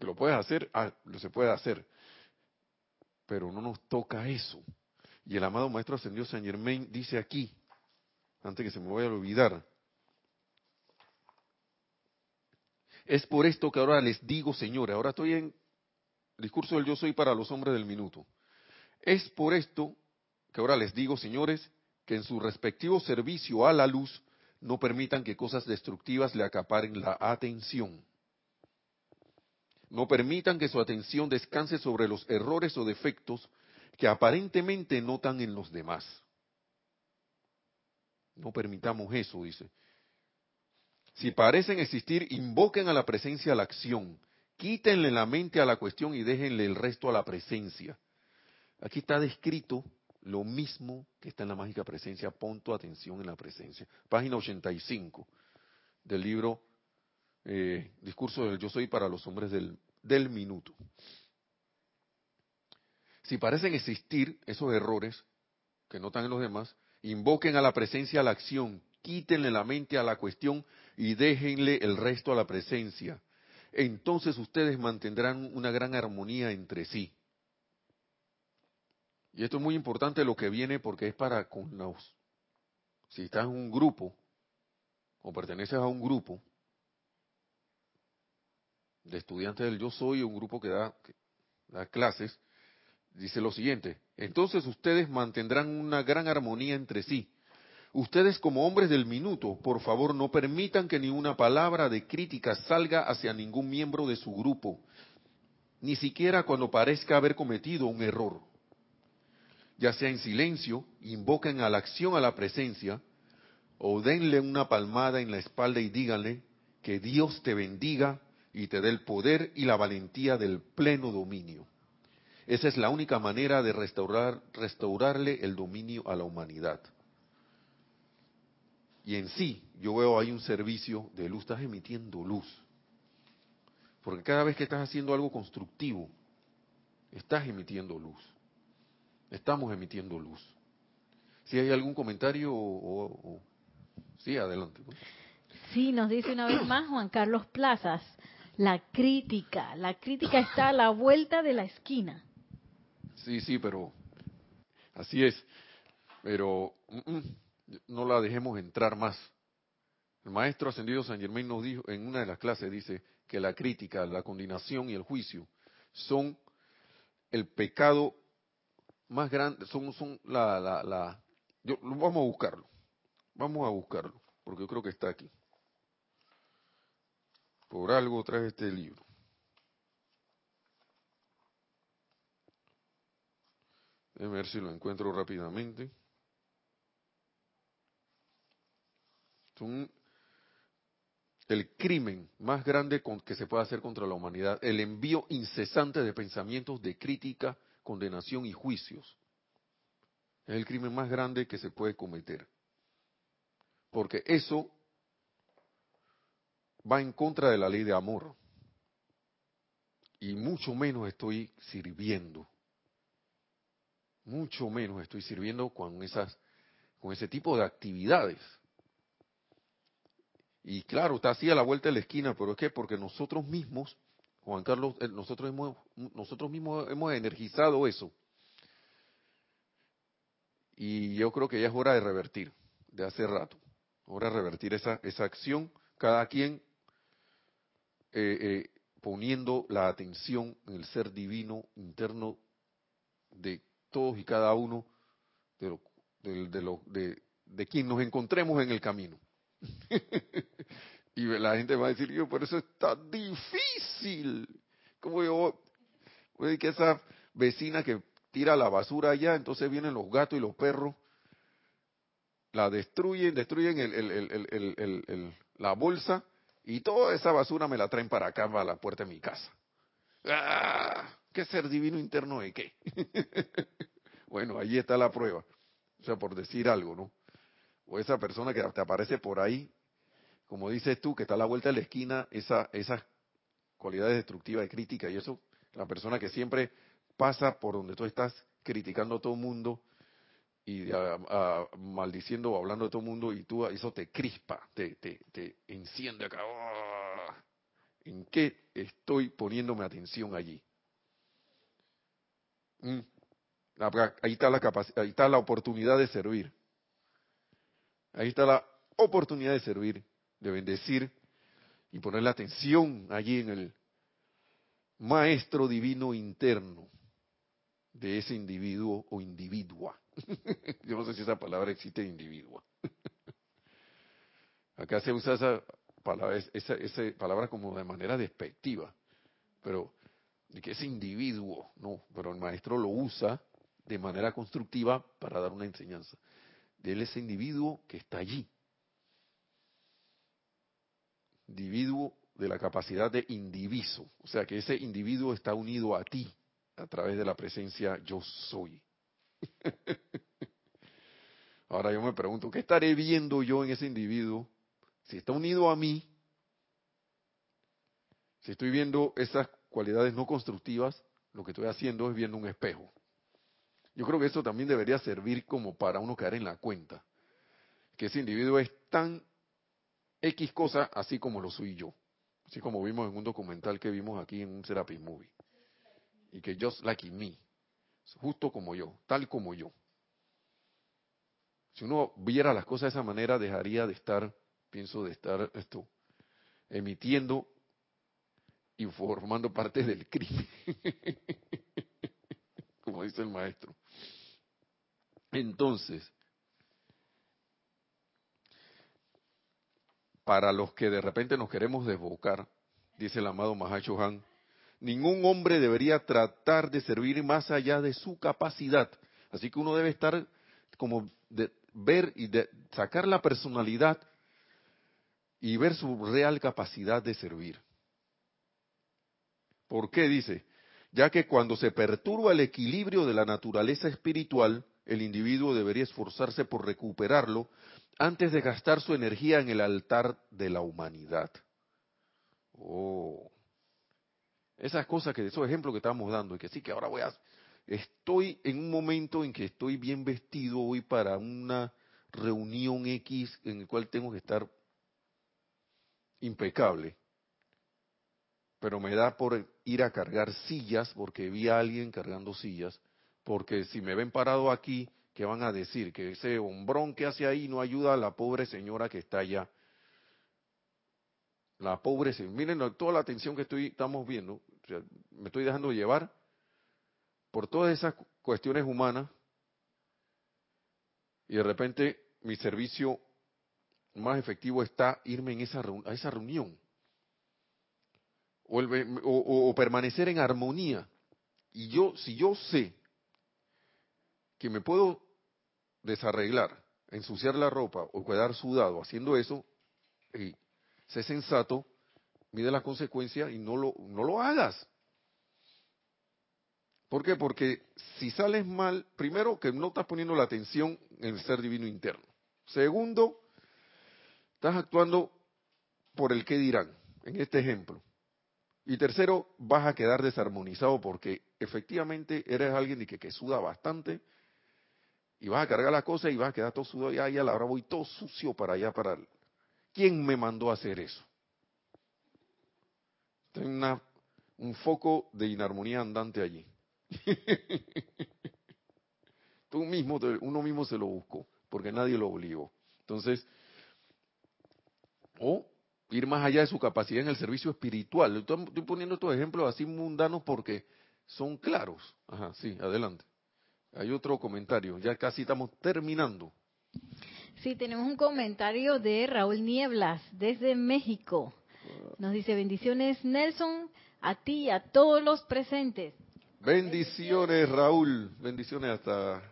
[SPEAKER 1] lo puedes hacer, ah, lo se puede hacer, pero no nos toca eso. Y el amado Maestro Ascendido San Germain dice aquí, antes que se me vaya a olvidar, es por esto que ahora les digo, señores, ahora estoy en discurso del yo soy para los hombres del minuto. Es por esto que ahora les digo, señores, que en su respectivo servicio a la luz no permitan que cosas destructivas le acaparen la atención. No permitan que su atención descanse sobre los errores o defectos que aparentemente notan en los demás. No permitamos eso, dice. Si parecen existir, invoquen a la presencia la acción. Quítenle la mente a la cuestión y déjenle el resto a la presencia. Aquí está descrito lo mismo que está en la mágica presencia. Pon tu atención en la presencia. Página 85 del libro eh, Discurso del Yo Soy para los hombres del, del minuto. Si parecen existir esos errores que notan en los demás, invoquen a la presencia a la acción, quítenle la mente a la cuestión y déjenle el resto a la presencia. Entonces ustedes mantendrán una gran armonía entre sí. Y esto es muy importante lo que viene porque es para con los, si estás en un grupo o perteneces a un grupo de estudiantes del yo soy, un grupo que da, que da clases, dice lo siguiente, entonces ustedes mantendrán una gran armonía entre sí. Ustedes como hombres del minuto, por favor, no permitan que ni una palabra de crítica salga hacia ningún miembro de su grupo, ni siquiera cuando parezca haber cometido un error. ya sea en silencio, invoquen a la acción a la presencia, o denle una palmada en la espalda y díganle que Dios te bendiga y te dé el poder y la valentía del pleno dominio. Esa es la única manera de restaurar, restaurarle el dominio a la humanidad. Y en sí, yo veo ahí un servicio de luz, estás emitiendo luz. Porque cada vez que estás haciendo algo constructivo, estás emitiendo luz. Estamos emitiendo luz. Si hay algún comentario o, sí, adelante.
[SPEAKER 2] Sí, nos dice una vez más Juan Carlos Plazas, la crítica, la crítica está a la vuelta de la esquina.
[SPEAKER 1] Sí, sí, pero así es. Pero mm, mm, no la dejemos entrar más. El maestro ascendido San Germain nos dijo en una de las clases dice que la crítica, la condenación y el juicio son el pecado más grande, son, son la, la, la yo, vamos a buscarlo, vamos a buscarlo, porque yo creo que está aquí. Por algo trae este libro. Déjame ver si lo encuentro rápidamente. El crimen más grande que se puede hacer contra la humanidad, el envío incesante de pensamientos de crítica, condenación y juicios. Es el crimen más grande que se puede cometer. Porque eso va en contra de la ley de amor. Y mucho menos estoy sirviendo. Mucho menos estoy sirviendo con esas con ese tipo de actividades. Y claro, está así a la vuelta de la esquina, pero es que porque nosotros mismos, Juan Carlos, eh, nosotros, hemos, nosotros mismos hemos energizado eso. Y yo creo que ya es hora de revertir, de hace rato. Hora de revertir esa, esa acción, cada quien eh, eh, poniendo la atención en el ser divino interno de todos y cada uno de, de, de, de quien nos encontremos en el camino. y la gente va a decir, yo, pero eso está difícil. Como yo, que esa vecina que tira la basura allá, entonces vienen los gatos y los perros, la destruyen, destruyen el, el, la bolsa y toda esa basura me la traen para acá, a la puerta de mi casa. ¡Ah! ¿Qué ser divino interno de qué? bueno, ahí está la prueba. O sea, por decir algo, ¿no? o esa persona que te aparece por ahí, como dices tú, que está a la vuelta de la esquina, esa, esas cualidades destructivas de crítica y eso, la persona que siempre pasa por donde tú estás criticando a todo el mundo y maldiciendo o hablando de todo el mundo y tú eso te crispa, te, te, te enciende acá. ¡oh! ¿En qué estoy poniéndome atención allí? Mm. Ahí está la ahí está la oportunidad de servir. Ahí está la oportunidad de servir, de bendecir y poner la atención allí en el maestro divino interno de ese individuo o individua. Yo no sé si esa palabra existe individua. Acá se usa esa palabra, esa palabra como de manera despectiva, pero de que ese individuo, no, pero el maestro lo usa de manera constructiva para dar una enseñanza de ese individuo que está allí. Individuo de la capacidad de indiviso, o sea que ese individuo está unido a ti a través de la presencia yo soy. Ahora yo me pregunto, ¿qué estaré viendo yo en ese individuo? Si está unido a mí, si estoy viendo esas cualidades no constructivas, lo que estoy haciendo es viendo un espejo. Yo creo que eso también debería servir como para uno caer en la cuenta, que ese individuo es tan X cosa así como lo soy yo, así como vimos en un documental que vimos aquí en un Serapis Movie, y que just like me, justo como yo, tal como yo. Si uno viera las cosas de esa manera, dejaría de estar, pienso, de estar esto, emitiendo y formando parte del crimen, como dice el maestro. Entonces, para los que de repente nos queremos desbocar, dice el amado Mahacho Han, ningún hombre debería tratar de servir más allá de su capacidad, Así que uno debe estar como de ver y de sacar la personalidad y ver su real capacidad de servir. ¿Por qué dice? Ya que cuando se perturba el equilibrio de la naturaleza espiritual, el individuo debería esforzarse por recuperarlo antes de gastar su energía en el altar de la humanidad. Oh. Esas cosas que, esos ejemplos que estamos dando, y que sí, que ahora voy a, estoy en un momento en que estoy bien vestido hoy para una reunión X en el cual tengo que estar impecable. Pero me da por ir a cargar sillas, porque vi a alguien cargando sillas, porque si me ven parado aquí, ¿qué van a decir? Que ese hombrón que hace ahí no ayuda a la pobre señora que está allá. La pobre señora. Miren toda la atención que estoy, estamos viendo. me estoy dejando llevar por todas esas cuestiones humanas y de repente mi servicio más efectivo está irme en esa, a esa reunión o, permanecer en armonía. Y yo, si yo sé que me puedo desarreglar, ensuciar la ropa o quedar sudado haciendo eso, y sé sensato, mide las consecuencias y no lo, no lo hagas. ¿Por qué? Porque si sales mal, primero que no estás poniendo la atención en el ser divino interno. Segundo, estás actuando por el que dirán, en este ejemplo. Y tercero, vas a quedar desarmonizado porque efectivamente eres alguien que, que suda bastante y vas a cargar la cosa y vas a quedar todo sudado y ahí ahora voy todo sucio para allá para ¿Quién me mandó a hacer eso? Tengo un foco de inarmonía andante allí. Tú mismo, uno mismo se lo buscó, porque nadie lo obligó. Entonces, o ir más allá de su capacidad en el servicio espiritual. Estoy, poniendo estos ejemplos así mundanos porque son claros. Ajá, sí, adelante. Hay otro comentario, ya casi estamos terminando.
[SPEAKER 2] Sí, tenemos un comentario de Raúl Nieblas desde México. Nos dice bendiciones Nelson, a ti y a todos los presentes.
[SPEAKER 1] Bendiciones, Raúl. Bendiciones hasta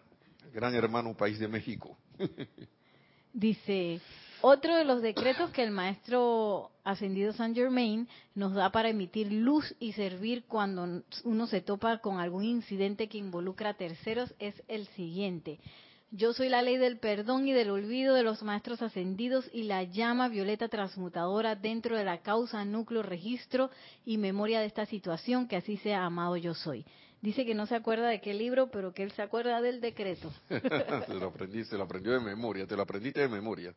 [SPEAKER 1] gran hermano país de México.
[SPEAKER 2] Dice, otro de los decretos que el maestro ascendido San Germain nos da para emitir luz y servir cuando uno se topa con algún incidente que involucra a terceros es el siguiente. Yo soy la ley del perdón y del olvido de los maestros ascendidos y la llama violeta transmutadora dentro de la causa, núcleo, registro y memoria de esta situación, que así sea amado yo soy. Dice que no se acuerda de qué libro, pero que él se acuerda del decreto.
[SPEAKER 1] se lo aprendí, se lo aprendió de memoria, te lo aprendiste de memoria.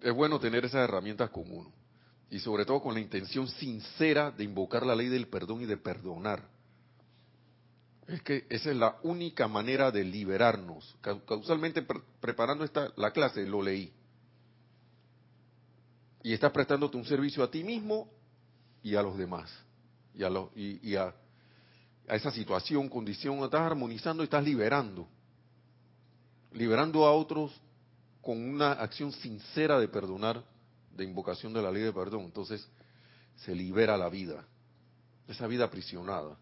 [SPEAKER 1] Es bueno tener esas herramientas comunes y sobre todo con la intención sincera de invocar la ley del perdón y de perdonar. Es que esa es la única manera de liberarnos. Causalmente preparando esta la clase lo leí. Y estás prestándote un servicio a ti mismo y a los demás. Y a, y, a, a esa situación, condición, estás armonizando y estás liberando. Liberando a otros con una acción sincera de perdonar, de invocación de la ley de perdón. Entonces se libera la vida, esa vida aprisionada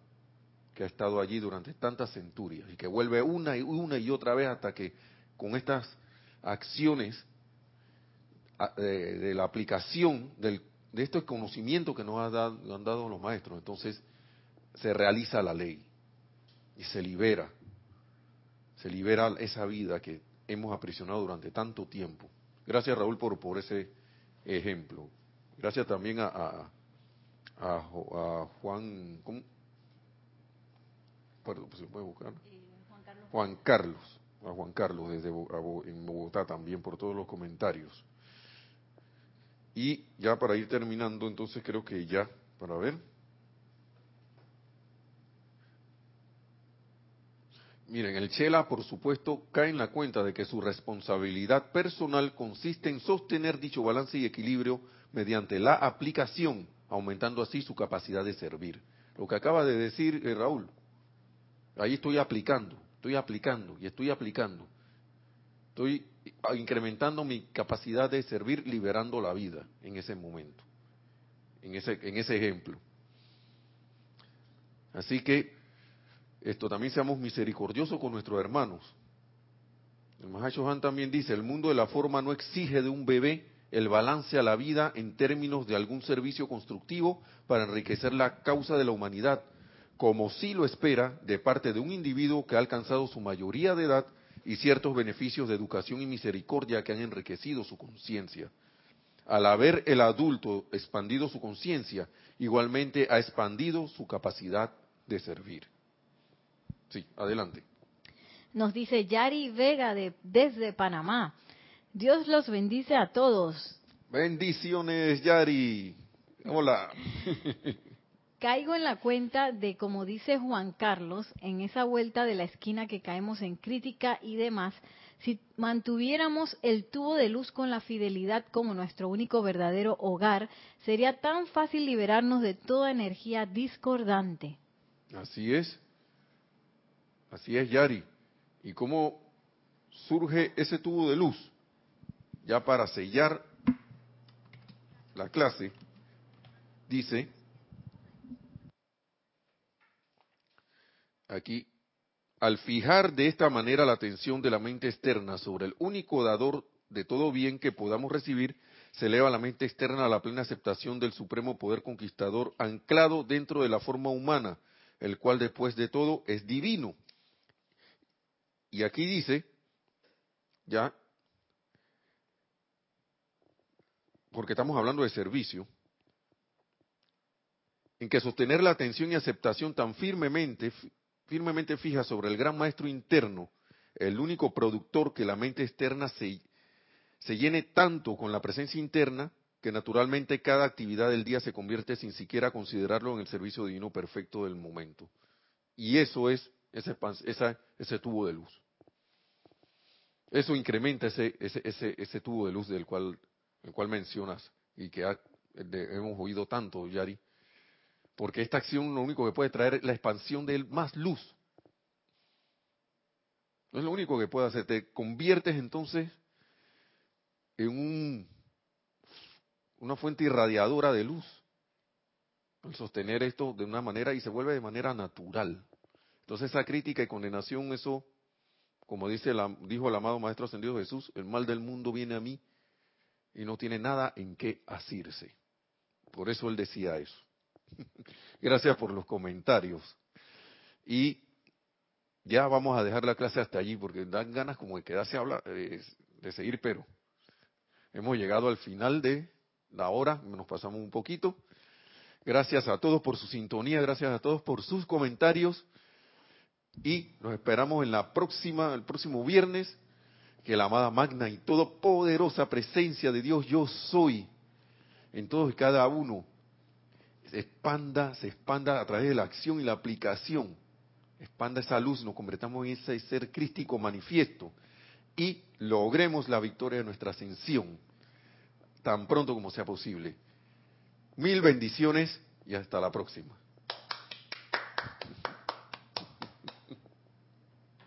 [SPEAKER 1] que ha estado allí durante tantas centurias y que vuelve una y una y otra vez hasta que con estas acciones de, la aplicación de estos conocimientos que nos han dado los maestros, entonces se realiza la ley y se libera, se libera esa vida que hemos aprisionado durante tanto tiempo. Gracias Raúl por, por ese ejemplo. Gracias también a, a, a, Juan, ¿cómo? Perdón, ¿se puede buscar? Eh, Juan, Carlos. Juan Carlos, a Juan Carlos desde en Bogotá también por todos los comentarios. Y ya para ir terminando, entonces creo que ya, para ver. Miren, el Chela, por supuesto, cae en la cuenta de que su responsabilidad personal consiste en sostener dicho balance y equilibrio mediante la aplicación, aumentando así su capacidad de servir. Lo que acaba de decir eh, Raúl, ahí estoy aplicando, estoy aplicando y estoy aplicando. Estoy incrementando mi capacidad de servir, liberando la vida en ese momento, en ese, en ese ejemplo. Así que esto también seamos misericordiosos con nuestros hermanos. El Mahacho Han también dice, el mundo de la forma no exige de un bebé el balance a la vida en términos de algún servicio constructivo para enriquecer la causa de la humanidad, como sí lo espera de parte de un individuo que ha alcanzado su mayoría de edad y ciertos beneficios de educación y misericordia que han enriquecido su conciencia. Al haber el adulto expandido su conciencia, igualmente ha expandido su capacidad de servir. Sí, adelante.
[SPEAKER 2] Nos dice Yari Vega de, desde Panamá. Dios los bendice a todos.
[SPEAKER 1] Bendiciones, Yari. Hola.
[SPEAKER 2] Caigo en la cuenta de, como dice Juan Carlos, en esa vuelta de la esquina que caemos en crítica y demás, si mantuviéramos el tubo de luz con la fidelidad como nuestro único verdadero hogar, sería tan fácil liberarnos de toda energía discordante.
[SPEAKER 1] Así es. Así es, Yari. ¿Y cómo surge ese tubo de luz? Ya para sellar la clase, dice aquí, al fijar de esta manera la atención de la mente externa sobre el único dador de todo bien que podamos recibir, se eleva la mente externa a la plena aceptación del supremo poder conquistador anclado dentro de la forma humana, el cual después de todo es divino y aquí dice, ya, porque estamos hablando de servicio, en que sostener la atención y aceptación tan firmemente, firmemente fija sobre el gran maestro interno, el único productor que la mente externa se, se llene tanto con la presencia interna, que naturalmente cada actividad del día se convierte sin siquiera considerarlo en el servicio divino perfecto del momento. Y eso es ese, ese tubo de luz. Eso incrementa ese, ese, ese, ese tubo de luz del cual, el cual mencionas y que hemos oído tanto, Yari. Porque esta acción lo único que puede traer es la expansión de más luz. No es lo único que puede hacer. Te conviertes entonces en un, una fuente irradiadora de luz. Al sostener esto de una manera y se vuelve de manera natural. Entonces esa crítica y condenación, eso como dice dijo el amado Maestro Ascendido Jesús, el mal del mundo viene a mí y no tiene nada en qué asirse. Por eso él decía eso. Gracias por los comentarios. Y ya vamos a dejar la clase hasta allí porque dan ganas como de quedarse a hablar, de, de seguir, pero hemos llegado al final de la hora, nos pasamos un poquito. Gracias a todos por su sintonía, gracias a todos por sus comentarios. Y nos esperamos en la próxima, el próximo viernes, que la amada magna y todopoderosa presencia de Dios yo soy en todos y cada uno se expanda, se expanda a través de la acción y la aplicación. Expanda esa luz, nos convertamos en ese ser crístico manifiesto y logremos la victoria de nuestra ascensión tan pronto como sea posible. Mil bendiciones y hasta la próxima.